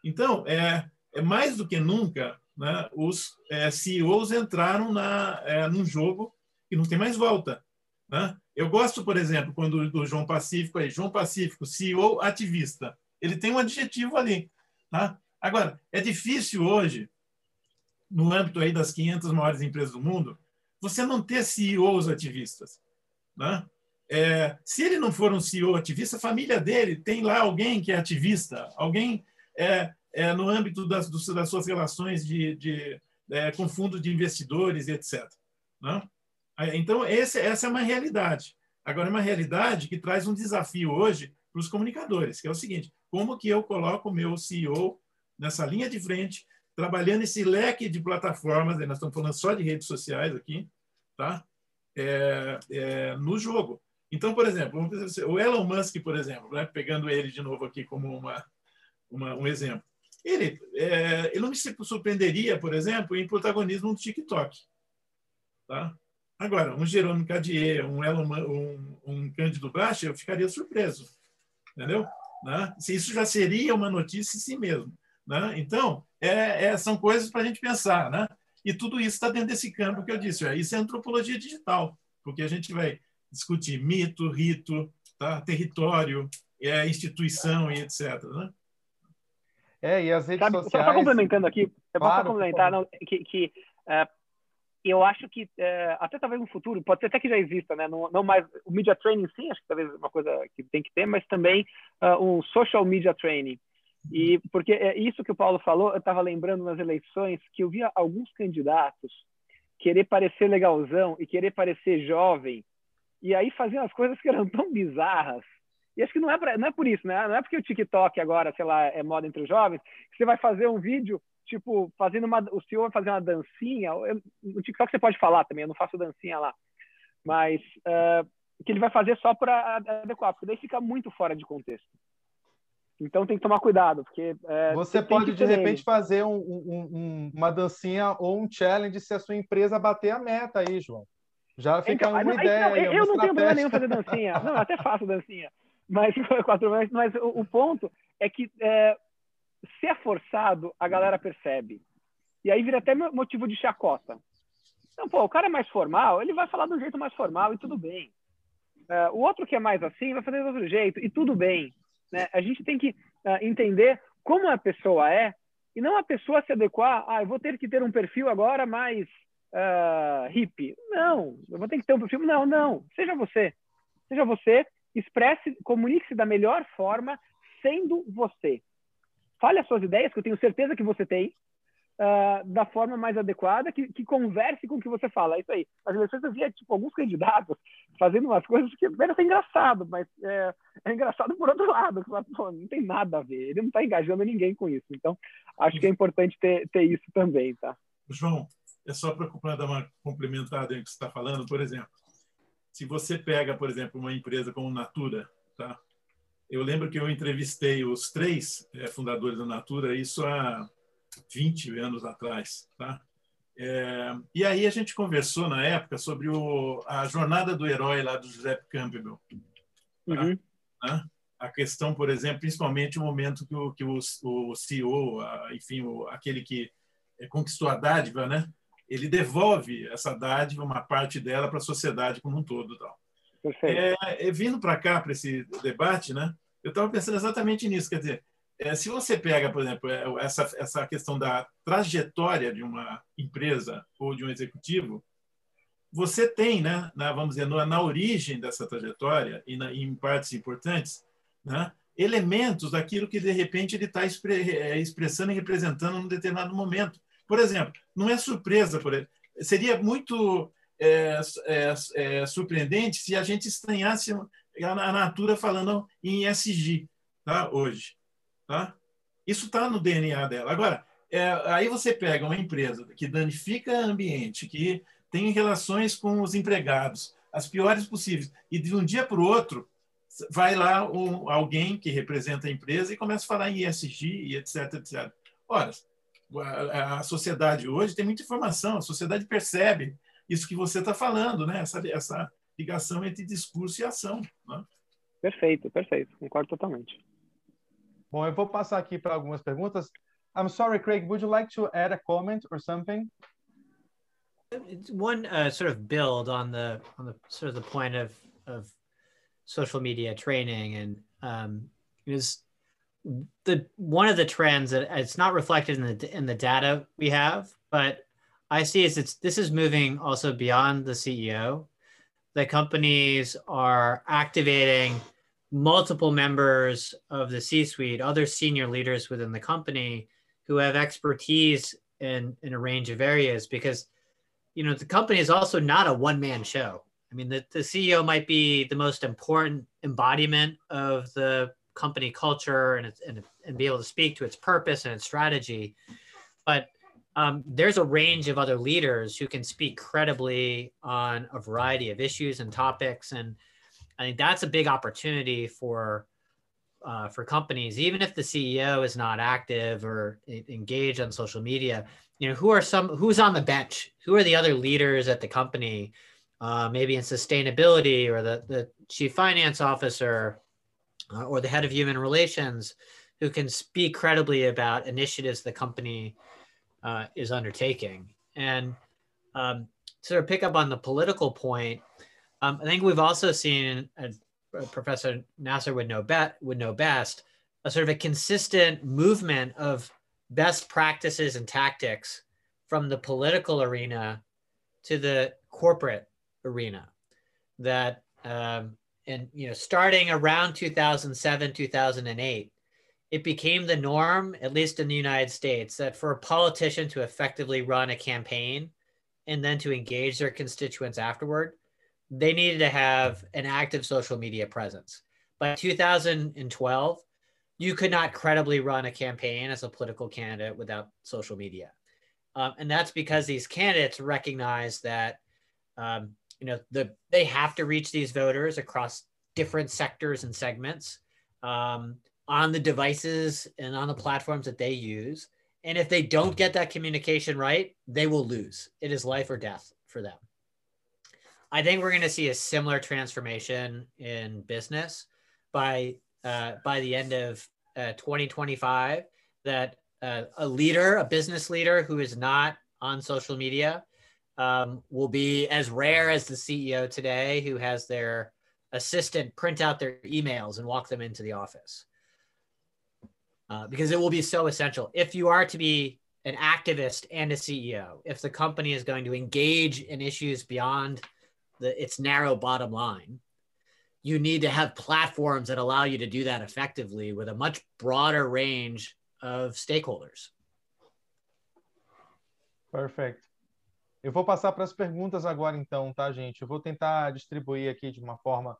Então, é, é mais do que nunca, né, os é, CEOs entraram na, é, num jogo que não tem mais volta. Né? Eu gosto, por exemplo, quando do João Pacífico aí, João Pacífico, CEO ativista. Ele tem um adjetivo ali. Tá? Agora, é difícil hoje, no âmbito aí das 500 maiores empresas do mundo, você não ter CEOs ativistas. Né? É, se ele não for um CEO ativista, a família dele tem lá alguém que é ativista, alguém é, é, no âmbito das, das suas relações de, de é, com fundo de investidores, etc. Não? Né? Então, esse, essa é uma realidade. Agora, é uma realidade que traz um desafio hoje para os comunicadores, que é o seguinte: como que eu coloco o meu CEO nessa linha de frente, trabalhando esse leque de plataformas, nós estamos falando só de redes sociais aqui, tá? É, é, no jogo. Então, por exemplo, o Elon Musk, por exemplo, né? pegando ele de novo aqui como uma, uma, um exemplo. Ele, é, ele não me surpreenderia, por exemplo, em protagonismo no TikTok. Tá? Agora, um Jerônimo Cadier, um, Elon, um, um Cândido Bracha, eu ficaria surpreso. Entendeu? Né? Isso já seria uma notícia em si mesmo. Né? Então, é, é, são coisas para a gente pensar. Né? E tudo isso está dentro desse campo que eu disse. Isso é antropologia digital, porque a gente vai discutir mito, rito, tá? território, é, instituição e etc. Né? É, e as redes Sabe, sociais... Só complementando aqui, eu claro, posso complementar não, que, que uh, eu acho que uh, até talvez no futuro, pode ser até que já exista, né? Não, não mais o media training sim, acho que talvez é uma coisa que tem que ter, mas também uh, um social media training. E porque é isso que o Paulo falou, eu estava lembrando nas eleições que eu via alguns candidatos querer parecer legalzão e querer parecer jovem, e aí faziam as coisas que eram tão bizarras E acho que não é, pra, não é por isso, né? Não é porque o TikTok agora, sei lá, é moda entre os jovens, que você vai fazer um vídeo, tipo, fazendo uma. O senhor vai fazer uma dancinha. Eu, no TikTok você pode falar também, eu não faço dancinha lá. Mas uh, que ele vai fazer só para adequar, porque daí fica muito fora de contexto. Então tem que tomar cuidado, porque. É, você pode, de repente, fazer um, um, um, uma dancinha ou um challenge se a sua empresa bater a meta aí, João. Já fica então, uma ideia. Não, aí, eu não tenho problema nenhum fazer dancinha. Não, até faço dancinha. *laughs* Mas, *laughs* quatro mas o, o ponto é que é, se é forçado, a galera percebe. E aí vira até motivo de chacota. Então, pô, o cara é mais formal, ele vai falar de um jeito mais formal e tudo bem. Uh, o outro que é mais assim vai fazer de outro jeito e tudo bem. Né? A gente tem que uh, entender como a pessoa é e não a pessoa se adequar. Ah, eu vou ter que ter um perfil agora mais uh, hippie. Não, eu vou ter que ter um perfil. Não, não. Seja você. Seja você. Expresse, comunique-se da melhor forma, sendo você. Fale as suas ideias, que eu tenho certeza que você tem uh, da forma mais adequada, que, que, converse com o que você fala. É isso aí. As eleições eu via tipo, alguns candidatos fazendo umas coisas que era ser engraçado, mas é, é engraçado por outro lado. Pô, não tem nada a ver. Ele não está engajando ninguém com isso. Então, acho que é importante ter, ter isso também, tá? João, é só para dar uma complementada em que você está falando, por exemplo, se você pega, por exemplo, uma empresa como Natura, tá? Eu lembro que eu entrevistei os três é, fundadores da Natura, isso há 20 anos atrás. Tá? É, e aí a gente conversou na época sobre o, a jornada do herói lá do José Campbell. Tá? Uhum. Tá? A questão, por exemplo, principalmente o momento que o, que o, o CEO, a, enfim, o, aquele que é, conquistou a dádiva, né? Ele devolve essa dádiva, uma parte dela, para a sociedade como um todo. Tal. É, é, vindo para cá, para esse debate, né? eu estava pensando exatamente nisso. Quer dizer, é, se você pega, por exemplo, é, essa, essa questão da trajetória de uma empresa ou de um executivo, você tem, né, na, vamos dizer, na, na origem dessa trajetória e na, em partes importantes, né, elementos daquilo que de repente ele está expre, é, expressando e representando num determinado momento. Por exemplo, não é surpresa, por exemplo, seria muito é, é, é, surpreendente se a gente estranhasse a Natura falando em SG tá, hoje. Tá? Isso está no DNA dela. Agora, é, aí você pega uma empresa que danifica o ambiente, que tem relações com os empregados, as piores possíveis, e de um dia para o outro vai lá um, alguém que representa a empresa e começa a falar em ESG e etc, etc. Ora, a, a sociedade hoje tem muita informação, a sociedade percebe isso que você está falando, né? essa, essa ligação entre discurso e ação. Né? Perfeito, perfeito, concordo totalmente. Bom, eu vou passar aqui para algumas perguntas. I'm sorry, Craig, would you like to add a comment or something? One uh, sort of build on the on the sort of the point of of social media training and um, is the one of the trends that it's not reflected in the in the data we have, but I see is it's this is moving also beyond the CEO. The companies are activating multiple members of the C suite, other senior leaders within the company who have expertise in, in a range of areas because you know the company is also not a one man show. I mean, the, the CEO might be the most important embodiment of the company culture and, and, and be able to speak to its purpose and its strategy. But um, there's a range of other leaders who can speak credibly on a variety of issues and topics. And I think that's a big opportunity for uh, for companies, even if the CEO is not active or engaged on social media. You know, who are some who's on the bench? Who are the other leaders at the company? Uh, maybe in sustainability or the the chief finance officer uh, or the head of human relations, who can speak credibly about initiatives the company uh, is undertaking. And um, sort of pick up on the political point um, I think we've also seen, as Professor Nasser would know, be- would know best, a sort of a consistent movement of best practices and tactics from the political arena to the corporate arena. That um, and you know, starting around 2007, 2008, it became the norm, at least in the United States, that for a politician to effectively run a campaign and then to engage their constituents afterward, they needed to have an active social media presence. by 2012, you could not credibly run a campaign as a political candidate without social media. Um, and that's because these candidates recognize that um, you know the they have to reach these voters across different sectors and segments um, on the devices and on the platforms that they use. And if they don't get that communication right, they will lose. It is life or death for them. I think we're going to see a similar transformation in business by uh, by the end of uh, 2025. That uh, a leader, a business leader who is not on social media, um, will be as rare as the CEO today, who has their assistant print out their emails and walk them into the office. Uh, because it will be so essential. If you are to be an activist and a CEO, if the company is going to engage in issues beyond the, its narrow bottom line, you need to have platforms that allow you to do that effectively with a much broader range of stakeholders. Perfect. Eu vou passar para as perguntas agora, então, tá, gente? Eu vou tentar distribuir aqui de uma forma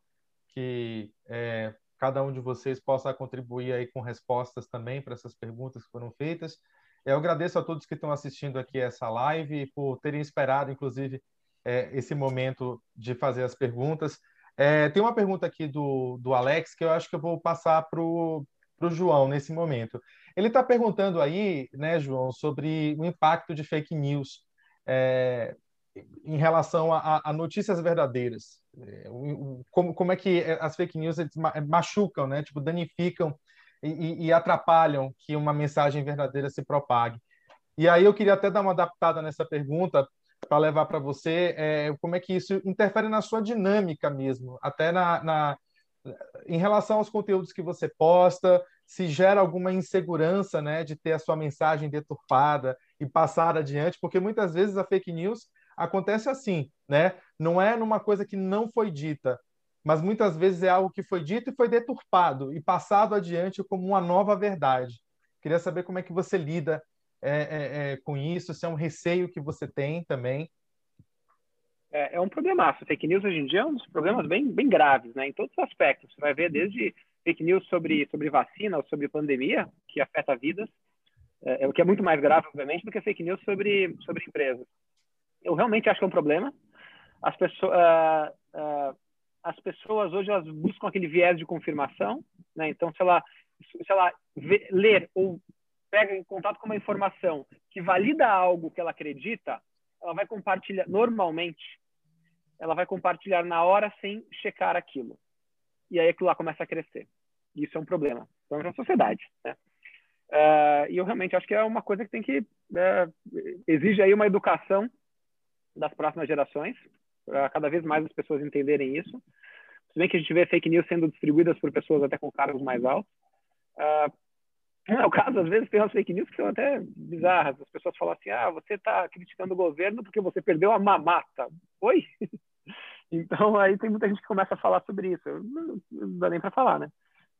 que é, cada um de vocês possa contribuir aí com respostas também para essas perguntas que foram feitas. Eu agradeço a todos que estão assistindo aqui essa live por terem esperado, inclusive, é, esse momento de fazer as perguntas. É, tem uma pergunta aqui do, do Alex que eu acho que eu vou passar para o João nesse momento. Ele está perguntando aí, né, João, sobre o impacto de fake news é, em relação a, a, notícias verdadeiras. É, como, como é que as fake news machucam, né? Tipo, danificam e, e atrapalham que uma mensagem verdadeira se propague. E aí eu queria até dar uma adaptada nessa pergunta para levar para você é, como é que isso interfere na sua dinâmica mesmo, até na, na, em relação aos conteúdos que você posta, se gera alguma insegurança né, de ter a sua mensagem deturpada e passar adiante, porque muitas vezes a fake news acontece assim, né? Não é numa coisa que não foi dita, mas muitas vezes é algo que foi dito e foi deturpado e passado adiante como uma nova verdade. Queria saber como é que você lida é, é, é, com isso, se é um receio que você tem também. É, é um problemaço. Fake news hoje em dia é um dos problemas bem, bem graves, né? Em todos os aspectos. Você vai ver desde fake news sobre, sobre vacina ou sobre pandemia, que afeta vidas, é, é, o que é muito mais grave, obviamente, do que fake news sobre, sobre empresas eu realmente acho que é um problema. As pessoas, uh, uh, as pessoas hoje elas buscam aquele viés de confirmação, né? Então, se ela, se ela vê, ler ou pega em contato com uma informação que valida algo que ela acredita, ela vai compartilhar normalmente, ela vai compartilhar na hora sem checar aquilo. E aí aquilo lá começa a crescer. Isso é um problema. Então, é a sociedade, né? Uh, e eu realmente acho que é uma coisa que tem que uh, exige aí uma educação das próximas gerações, para cada vez mais as pessoas entenderem isso. Se bem que a gente vê fake news sendo distribuídas por pessoas até com cargos mais altos. Uh, não é o caso, às vezes tem umas fake news que são até bizarras. As pessoas falam assim: ah, você está criticando o governo porque você perdeu a mamata. Oi? *laughs* então aí tem muita gente que começa a falar sobre isso. Não, não dá nem para falar, né?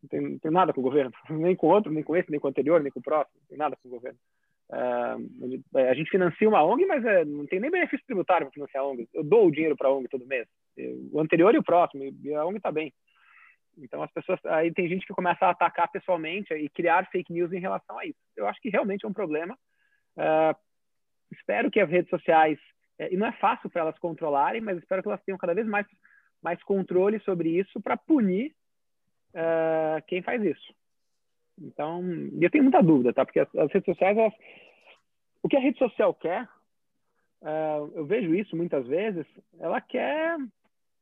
Não tem, não tem nada com o governo, *laughs* nem com outro, nem com esse, nem com o anterior, nem com o próximo, não tem nada com o governo. Uh, a gente financia uma ONG, mas é, não tem nem benefício tributário para financiar a ONG. Eu dou o dinheiro para a ONG todo mês, o anterior e o próximo, e a ONG está bem. Então as pessoas, aí tem gente que começa a atacar pessoalmente e criar fake news em relação a isso. Eu acho que realmente é um problema. Uh, espero que as redes sociais é, e não é fácil para elas controlarem, mas espero que elas tenham cada vez mais mais controle sobre isso para punir uh, quem faz isso. Então, eu tenho muita dúvida, tá? Porque as, as redes sociais, elas, o que a rede social quer, uh, eu vejo isso muitas vezes, ela quer,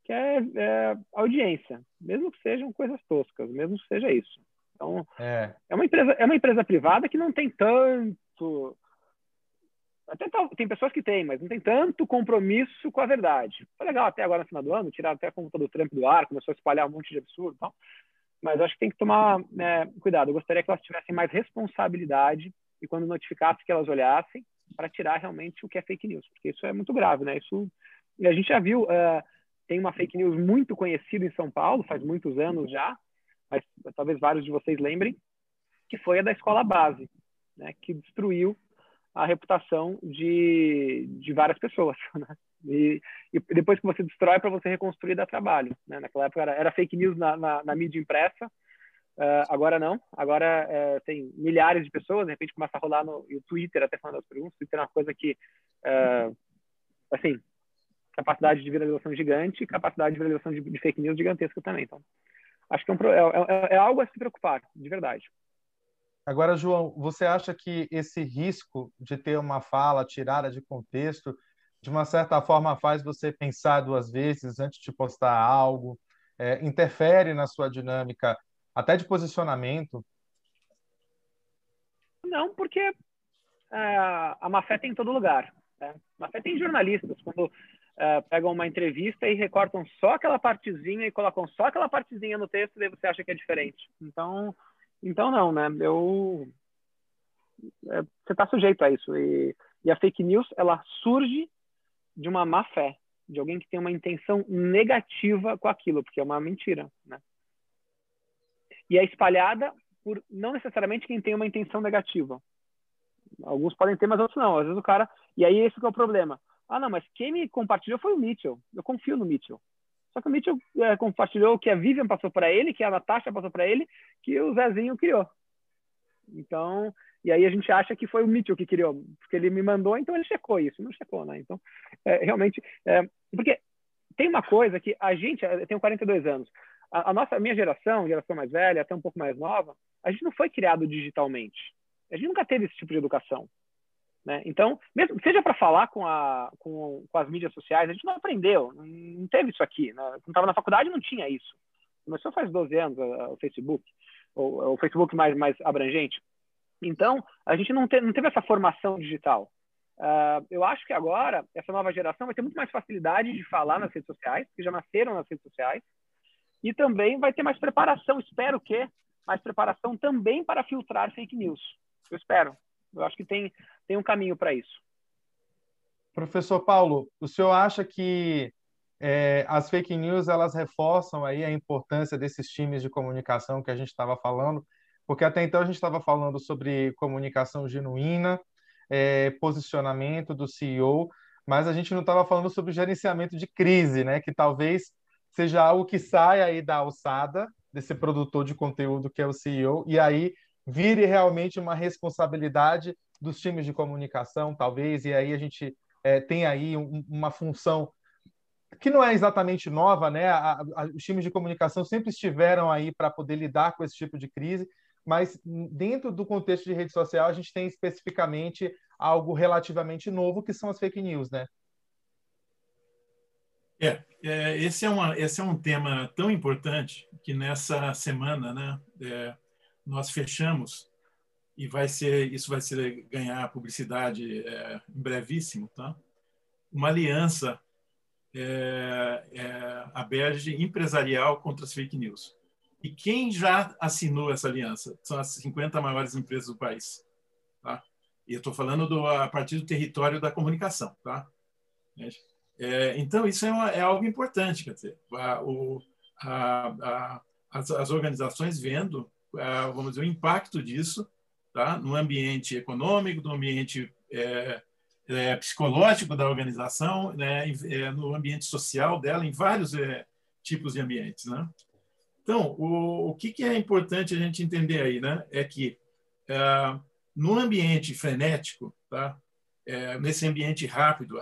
quer é, audiência, mesmo que sejam coisas toscas, mesmo que seja isso. Então, é. é, uma, empresa, é uma empresa privada que não tem tanto. Até tem pessoas que têm, mas não tem tanto compromisso com a verdade. Foi legal até agora no final do ano, tiraram até a conta do Trump do ar, começou a espalhar um monte de absurdo. Então, mas acho que tem que tomar né, cuidado. Eu gostaria que elas tivessem mais responsabilidade e quando notificasse que elas olhassem para tirar realmente o que é fake news, porque isso é muito grave, né? Isso e a gente já viu uh, tem uma fake news muito conhecida em São Paulo, faz muitos anos já, mas talvez vários de vocês lembrem, que foi a da escola base, né? Que destruiu a reputação de, de várias pessoas, *laughs* né? E, e depois que você destrói, para você reconstruir, dá trabalho. Né? Naquela época era, era fake news na, na, na mídia impressa, uh, agora não. Agora uh, tem milhares de pessoas, de repente começa a rolar no, Twitter, até falando das perguntas. Twitter é uma coisa que, uh, assim, capacidade de viralização gigante capacidade de viralização de, de, fake news gigantesca também. Então, acho que é, um, é, é, é algo a se preocupar, de verdade. Agora, João, você acha que esse risco de ter uma fala tirada de contexto, de uma certa forma, faz você pensar duas vezes antes de postar algo, é, interfere na sua dinâmica, até de posicionamento? Não, porque é, a má fé tem em todo lugar. Né? Má fé tem jornalistas, quando é, pegam uma entrevista e recortam só aquela partezinha e colocam só aquela partezinha no texto, daí você acha que é diferente. Então, então, não, né? Eu, é, você está sujeito a isso. E, e a fake news, ela surge de uma má fé, de alguém que tem uma intenção negativa com aquilo, porque é uma mentira, né? E é espalhada por não necessariamente quem tem uma intenção negativa. Alguns podem ter, mas outros não. Às vezes o cara. E aí esse é o problema. Ah, não, mas quem me compartilhou foi o Mitchell. Eu confio no Mitchell. Só que o Mitchell é, compartilhou que a Vivian passou para ele, que a Natasha passou para ele, que o Zezinho criou. Então, e aí a gente acha que foi o Mitchell que criou, porque ele me mandou, então ele checou isso, não checou, né? Então, é, realmente, é, porque tem uma coisa que a gente, eu tenho 42 anos, a, a, nossa, a minha geração, geração mais velha, até um pouco mais nova, a gente não foi criado digitalmente. A gente nunca teve esse tipo de educação. Né? Então, mesmo seja para falar com, a, com, com, as mídias sociais, a gente não aprendeu, não, teve isso aqui. Né? Quando estava na faculdade, não tinha isso. Começou faz 12 anos o Facebook, o, o Facebook mais, mais abrangente. Então, a gente não, te, não teve essa formação digital. Uh, eu acho que agora, essa nova geração vai ter muito mais facilidade de falar nas redes sociais, que já nasceram nas redes sociais, e também vai ter mais preparação, espero que, mais preparação também para filtrar fake news. Eu espero. Eu acho que tem, tem um caminho para isso. Professor Paulo, o senhor acha que é, as fake news elas reforçam aí a importância desses times de comunicação que a gente estava falando? Porque até então a gente estava falando sobre comunicação genuína, é, posicionamento do CEO, mas a gente não estava falando sobre gerenciamento de crise, né? Que talvez seja algo que saia aí da alçada desse produtor de conteúdo que é o CEO, e aí vire realmente uma responsabilidade dos times de comunicação, talvez, e aí a gente é, tem aí um, uma função que não é exatamente nova, né? A, a, os times de comunicação sempre estiveram aí para poder lidar com esse tipo de crise, mas dentro do contexto de rede social a gente tem especificamente algo relativamente novo que são as fake news, né? É, é esse é uma esse é um tema tão importante que nessa semana, né? É, nós fechamos e vai ser isso vai ser ganhar publicidade é, em brevíssimo, tá? Uma aliança é, é, empresarial contra as fake news. E quem já assinou essa aliança são as 50 maiores empresas do país, tá? E eu estou falando do, a partir do território da comunicação, tá? É, então isso é, uma, é, algo importante, quer dizer, a, o, a, a, as, as organizações vendo vamos dizer, o impacto disso tá? no ambiente econômico, no ambiente é, é, psicológico da organização, né? É, no ambiente social dela, em vários é, tipos de ambientes. Né? Então, o, o que, que, é importante a gente entender aí né? é que é, no ambiente frenético, tá? nesse ambiente rápido,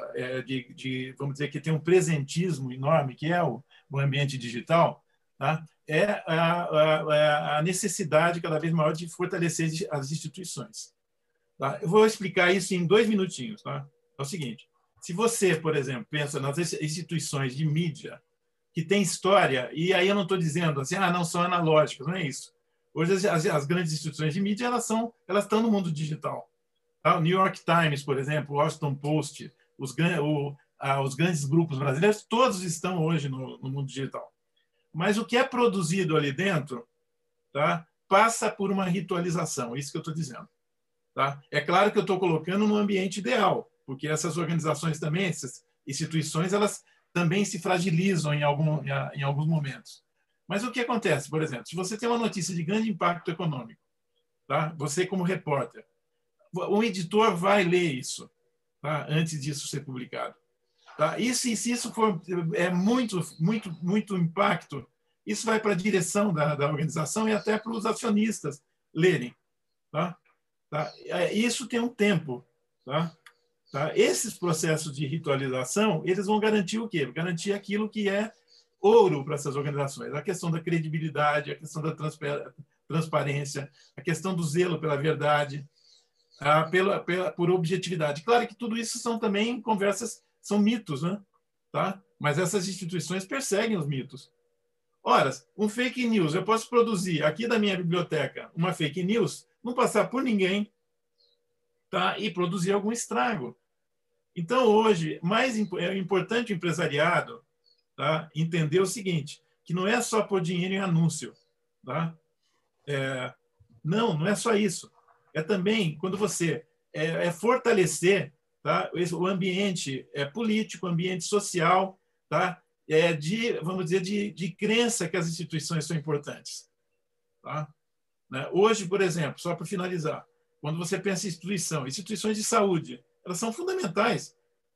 de, de, vamos dizer que tem um presentismo enorme, que é o, o ambiente digital, tá? é a, a, a, necessidade cada vez maior de fortalecer as instituições. Tá? Eu vou explicar isso em dois minutinhos. Tá? É o seguinte: se você, por exemplo, pensa nas instituições de mídia que têm história, e aí eu não estou dizendo assim, ah, não são analógicas, não é isso. Hoje as, as grandes instituições de mídia elas são, elas estão no mundo digital. Tá? O New York Times, por exemplo, o Washington Post, os, o, os grandes grupos brasileiros, todos estão hoje no, no mundo digital. Mas o que é produzido ali dentro tá, passa por uma ritualização, é isso que eu estou dizendo. Tá? É claro que eu estou colocando no ambiente ideal, porque essas organizações também, essas instituições, elas também se fragilizam em, algum, em alguns momentos. Mas o que acontece, por exemplo, se você tem uma notícia de grande impacto econômico, tá? você como repórter, o editor vai ler isso tá? antes disso ser publicado. Tá? Se, se isso for é muito, muito, muito impacto, isso vai para a direção da, da organização e até para os acionistas lerem. Tá? Tá? É, isso tem um tempo. Tá? Tá? Esses processos de ritualização, eles vão garantir o quê? Garantir aquilo que é ouro para essas organizações. A questão da credibilidade, a questão da transparência, a questão do zelo pela verdade, ah, pela, pela, por objetividade. Claro que tudo isso são também conversas, são mitos, né? Tá? Mas essas instituições perseguem os mitos. Ora, um fake news, eu posso produzir aqui da minha biblioteca uma fake news, não passar por ninguém, tá? E produzir algum estrago. Então, hoje, mais é importante o empresariado tá? entender o seguinte, que não é só pôr dinheiro em anúncio. Tá? É, não, não é só isso. É também quando você é, é fortalecer tá? o ambiente é, político, o ambiente social, tá? é, de, vamos dizer, de, de crença que as instituições são importantes. Tá? Né? Hoje, por exemplo, só para finalizar, quando você pensa em instituição, instituições de saúde, elas são fundamentais.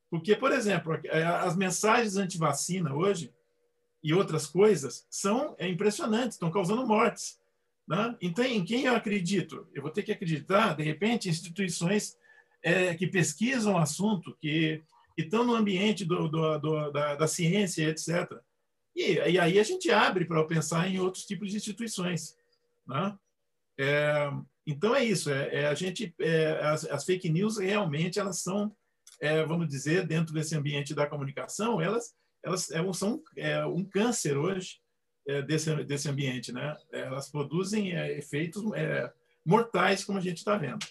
Porque, por exemplo, é, as mensagens anti-vacina hoje e outras coisas são é, impressionantes, estão causando mortes. Né? Então, em quem eu acredito? Eu vou ter que acreditar, de repente, em instituições é, que pesquisam o assunto, que, que estão no ambiente do, do, do, da, da, ciência, etc. E, e, aí a gente abre para pensar em outros tipos de instituições. Né? É, então é isso. É, é a gente, é, as, as, fake news realmente elas são, é, vamos dizer, dentro desse ambiente da comunicação, elas, elas, elas são é, um câncer hoje desse, desse ambiente, né? Elas produzem efeitos mortais, como a gente está vendo.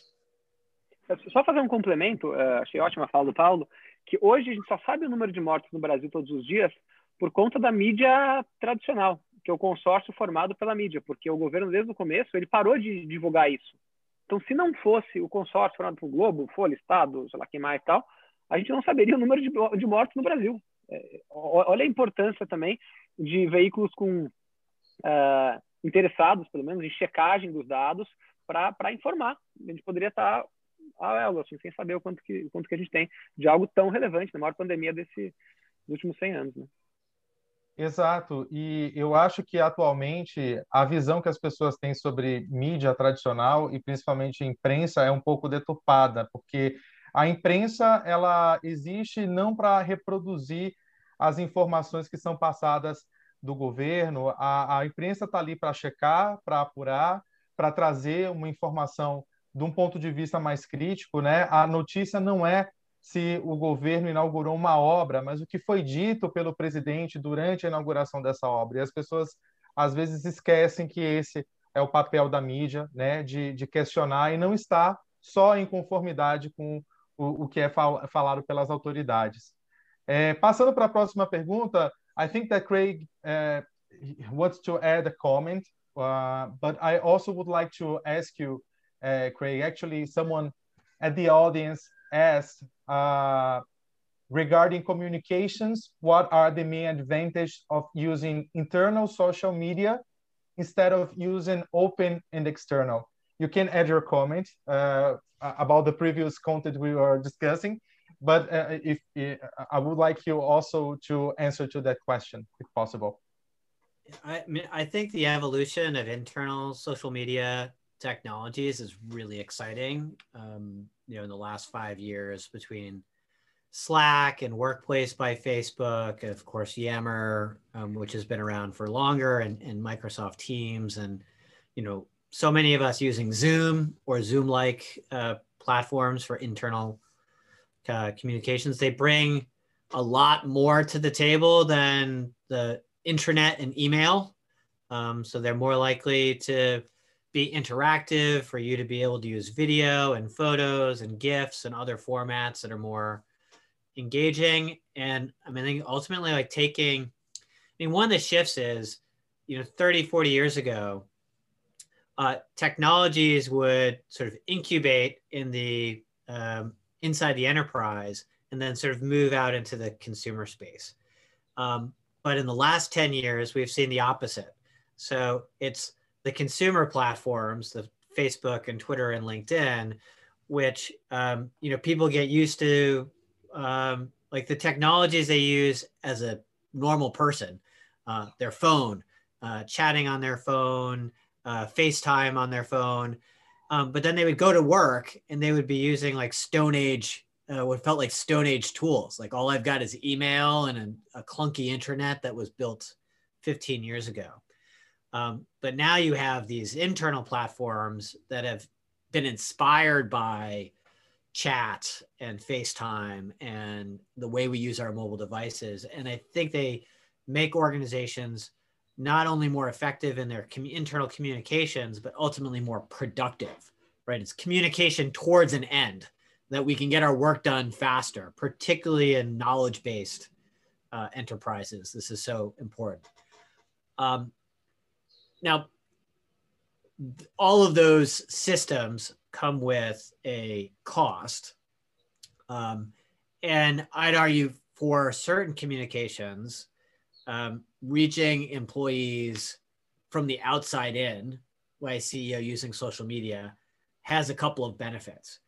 Só fazer um complemento, achei ótima a fala do Paulo, que hoje a gente só sabe o número de mortes no Brasil todos os dias por conta da mídia tradicional que é o consórcio formado pela mídia, porque o governo, desde o começo, ele parou de divulgar isso. Então, se não fosse o consórcio formado pelo Globo, Folha, Estado, sei lá quem mais e tal, a gente não saberia o número de, de mortes no Brasil. É, olha a importância também de veículos com uh, interessados, pelo menos, em checagem dos dados para informar. A gente poderia estar a ela, assim, sem saber o quanto que, quanto que a gente tem de algo tão relevante na maior pandemia desse, dos últimos 100 anos. Né? Exato, e eu acho que atualmente a visão que as pessoas têm sobre mídia tradicional e principalmente imprensa é um pouco deturpada, porque a imprensa ela existe não para reproduzir as informações que são passadas do governo, a, a imprensa está ali para checar, para apurar, para trazer uma informação de um ponto de vista mais crítico, né? A notícia não é se o governo inaugurou uma obra, mas o que foi dito pelo presidente durante a inauguração dessa obra. E as pessoas às vezes esquecem que esse é o papel da mídia, né, de, de questionar e não está só em conformidade com o, o que é fal falado pelas autoridades. É, passando para a próxima pergunta, I think that Craig uh, wants to add a comment, uh, but I also would like to ask you, uh, Craig, actually someone at the audience asked uh, regarding communications, what are the main advantages of using internal social media instead of using open and external? You can add your comment uh, about the previous content we were discussing, but uh, if, if I would like you also to answer to that question, if possible. I mean, I think the evolution of internal social media technologies is really exciting. Um, you know, in the last five years between Slack and Workplace by Facebook, of course Yammer, um, which has been around for longer, and, and Microsoft Teams, and you know, so many of us using Zoom or Zoom-like uh, platforms for internal uh, communications. They bring a lot more to the table than the intranet and email. Um, so they're more likely to be interactive for you to be able to use video and photos and GIFs and other formats that are more engaging. And I mean, I think ultimately, like taking, I mean, one of the shifts is, you know, 30, 40 years ago, uh, technologies would sort of incubate in the um, inside the enterprise and then sort of move out into the consumer space. Um, but in the last 10 years, we've seen the opposite. So it's the consumer platforms, the Facebook and Twitter and LinkedIn, which um, you know people get used to um, like the technologies they use as a normal person, uh, their phone, uh, chatting on their phone, uh, FaceTime on their phone. Um, but then they would go to work and they would be using like Stone Age, uh, what felt like Stone Age tools. Like all I've got is email and a, a clunky internet that was built 15 years ago. Um, but now you have these internal platforms that have been inspired by chat and FaceTime and the way we use our mobile devices. And I think they make organizations not only more effective in their com- internal communications, but ultimately more productive, right? It's communication towards an end that we can get our work done faster, particularly in knowledge based uh, enterprises. This is so important. Um, now, all of those systems come with a cost. Um, and I'd argue for certain communications, um, reaching employees from the outside in, like CEO using social media, has a couple of benefits.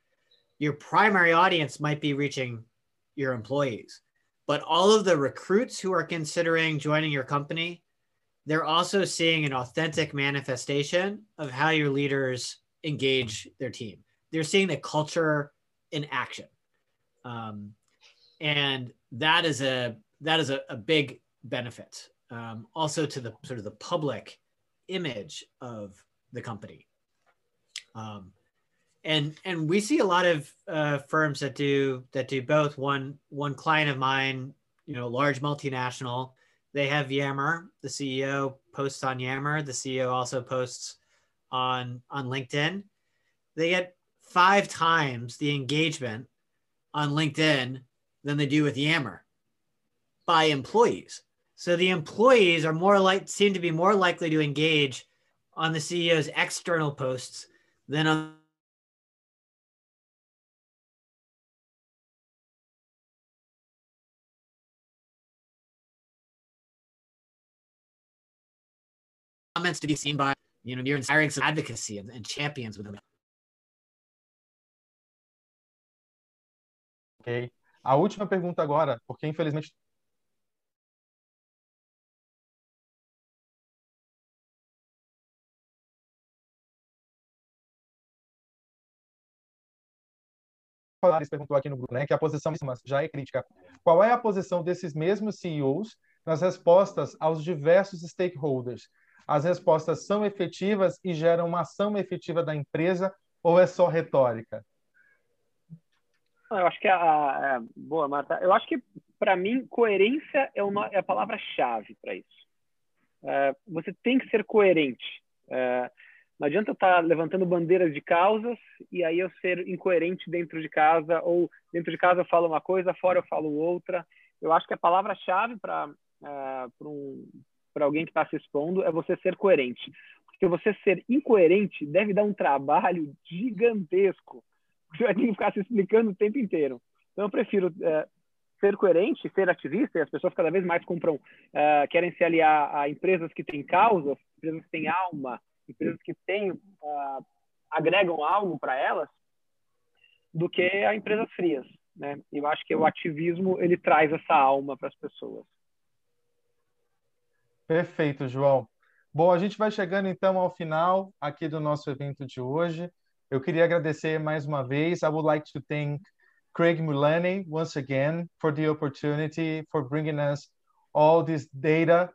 Your primary audience might be reaching your employees, but all of the recruits who are considering joining your company, they're also seeing an authentic manifestation of how your leaders engage their team. They're seeing the culture in action. Um, and that is a that is a, a big benefit um, also to the sort of the public image of the company. Um, and and we see a lot of uh, firms that do that do both. One one client of mine, you know, large multinational, they have Yammer. The CEO posts on Yammer. The CEO also posts on on LinkedIn. They get five times the engagement on LinkedIn than they do with Yammer by employees. So the employees are more like seem to be more likely to engage on the CEO's external posts than on comments to be seen by you know you're inspiring some advocacy and, and champions with them. Ok. A última pergunta agora, porque infelizmente Polaris perguntou aqui no grupo, né, que a posição já é crítica. Qual é a posição desses mesmos CEOs nas respostas aos diversos stakeholders? As respostas são efetivas e geram uma ação efetiva da empresa ou é só retórica? Eu acho que a, a boa, Marta. Eu acho que para mim coerência é, uma, é a palavra-chave para isso. É, você tem que ser coerente. É, não adianta estar tá levantando bandeiras de causas e aí eu ser incoerente dentro de casa, ou dentro de casa eu falo uma coisa, fora eu falo outra. Eu acho que a palavra-chave para uh, um, alguém que está se expondo é você ser coerente. Porque você ser incoerente deve dar um trabalho gigantesco. Você vai ter que ficar se explicando o tempo inteiro. Então eu prefiro uh, ser coerente, ser ativista, e as pessoas cada vez mais compram, uh, querem se aliar a empresas que têm causas, empresas que têm alma, empresas que têm, uh, agregam algo para elas, do que a empresas frias. Né? Eu acho que o ativismo ele traz essa alma para as pessoas. Perfeito, João. Bom, a gente vai chegando então ao final aqui do nosso evento de hoje. Eu queria agradecer mais uma vez. I would like to thank Craig Mullaney once again for the opportunity for bringing us all this data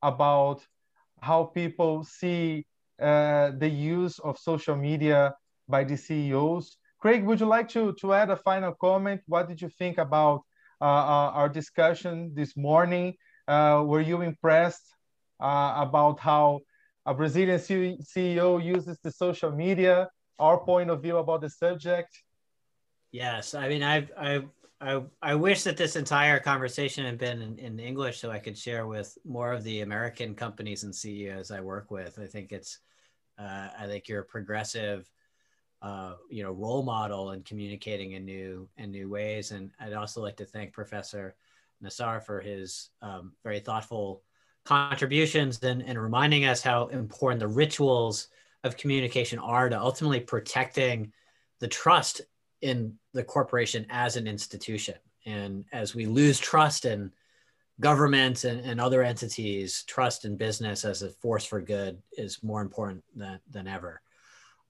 about how people see uh, the use of social media by the CEOs. Craig, would you like to, to add a final comment? What did you think about uh, uh our discussion this morning? Uh, were you impressed uh, about how a Brazilian CEO uses the social media? Our point of view about the subject? Yes, I mean, I've, I've I, I wish that this entire conversation had been in, in, English so I could share with more of the American companies and CEOs I work with. I think it's, uh, I think you're a progressive, uh, you know, role model in communicating in new in new ways. And I'd also like to thank Professor Nassar for his um, very thoughtful contributions and, and reminding us how important the rituals of communication are to ultimately protecting the trust in the corporation as an institution. and as we lose trust in government and, and other entities, trust in business as a force for good is more important than, than ever.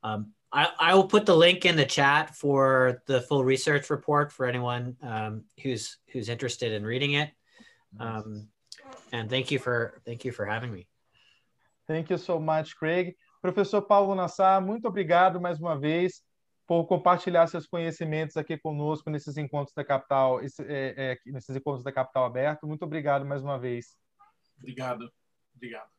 Um, I, I, will put the link in the chat for the full research report for anyone um, who's who's interested in reading it. Um, and thank you for thank you for having me. Thank you so much, Craig. Professor Paulo Nassar, muito obrigado mais uma vez por compartilhar seus conhecimentos aqui conosco nesses encontros da capital, esse, é, é, nesses encontros da capital aberto. Muito obrigado mais uma vez. Obrigado, obrigado.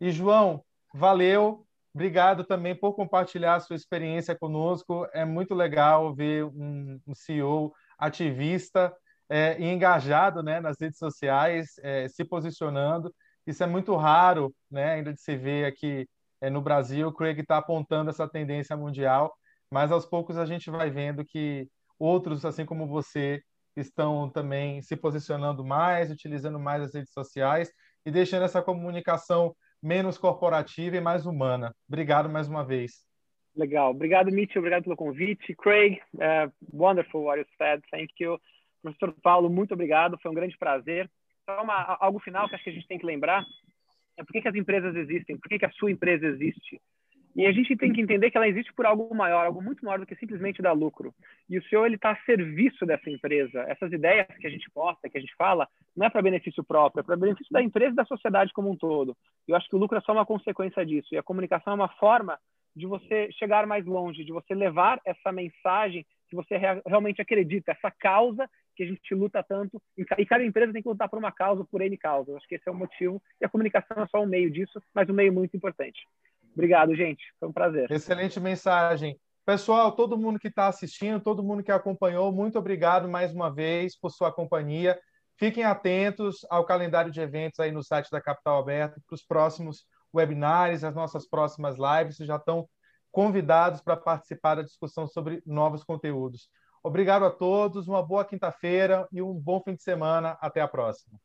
E João, valeu. Obrigado também por compartilhar sua experiência conosco. É muito legal ver um, um CEO ativista é, engajado né, nas redes sociais, é, se posicionando. Isso é muito raro, né, ainda de se ver aqui é, no Brasil. O Craig está apontando essa tendência mundial mas aos poucos a gente vai vendo que outros, assim como você, estão também se posicionando mais, utilizando mais as redes sociais e deixando essa comunicação menos corporativa e mais humana. Obrigado mais uma vez. Legal. Obrigado, Mitchell. Obrigado pelo convite. Craig, uh, wonderful what you said. Thank you. Professor Paulo, muito obrigado. Foi um grande prazer. Só uma, algo final que acho que a gente tem que lembrar é por que, que as empresas existem, por que, que a sua empresa existe. E a gente tem que entender que ela existe por algo maior, algo muito maior do que simplesmente dar lucro. E o senhor ele está a serviço dessa empresa. Essas ideias que a gente posta, que a gente fala, não é para benefício próprio, é para benefício da empresa e da sociedade como um todo. Eu acho que o lucro é só uma consequência disso. E a comunicação é uma forma de você chegar mais longe, de você levar essa mensagem que você realmente acredita, essa causa que a gente luta tanto. E cada empresa tem que lutar por uma causa, por N causa. Eu acho que esse é o motivo. E a comunicação é só um meio disso, mas um meio muito importante. Obrigado, gente. Foi um prazer. Excelente mensagem. Pessoal, todo mundo que está assistindo, todo mundo que acompanhou, muito obrigado mais uma vez por sua companhia. Fiquem atentos ao calendário de eventos aí no site da Capital Aberto para os próximos webinars, as nossas próximas lives. Já estão convidados para participar da discussão sobre novos conteúdos. Obrigado a todos, uma boa quinta-feira e um bom fim de semana. Até a próxima.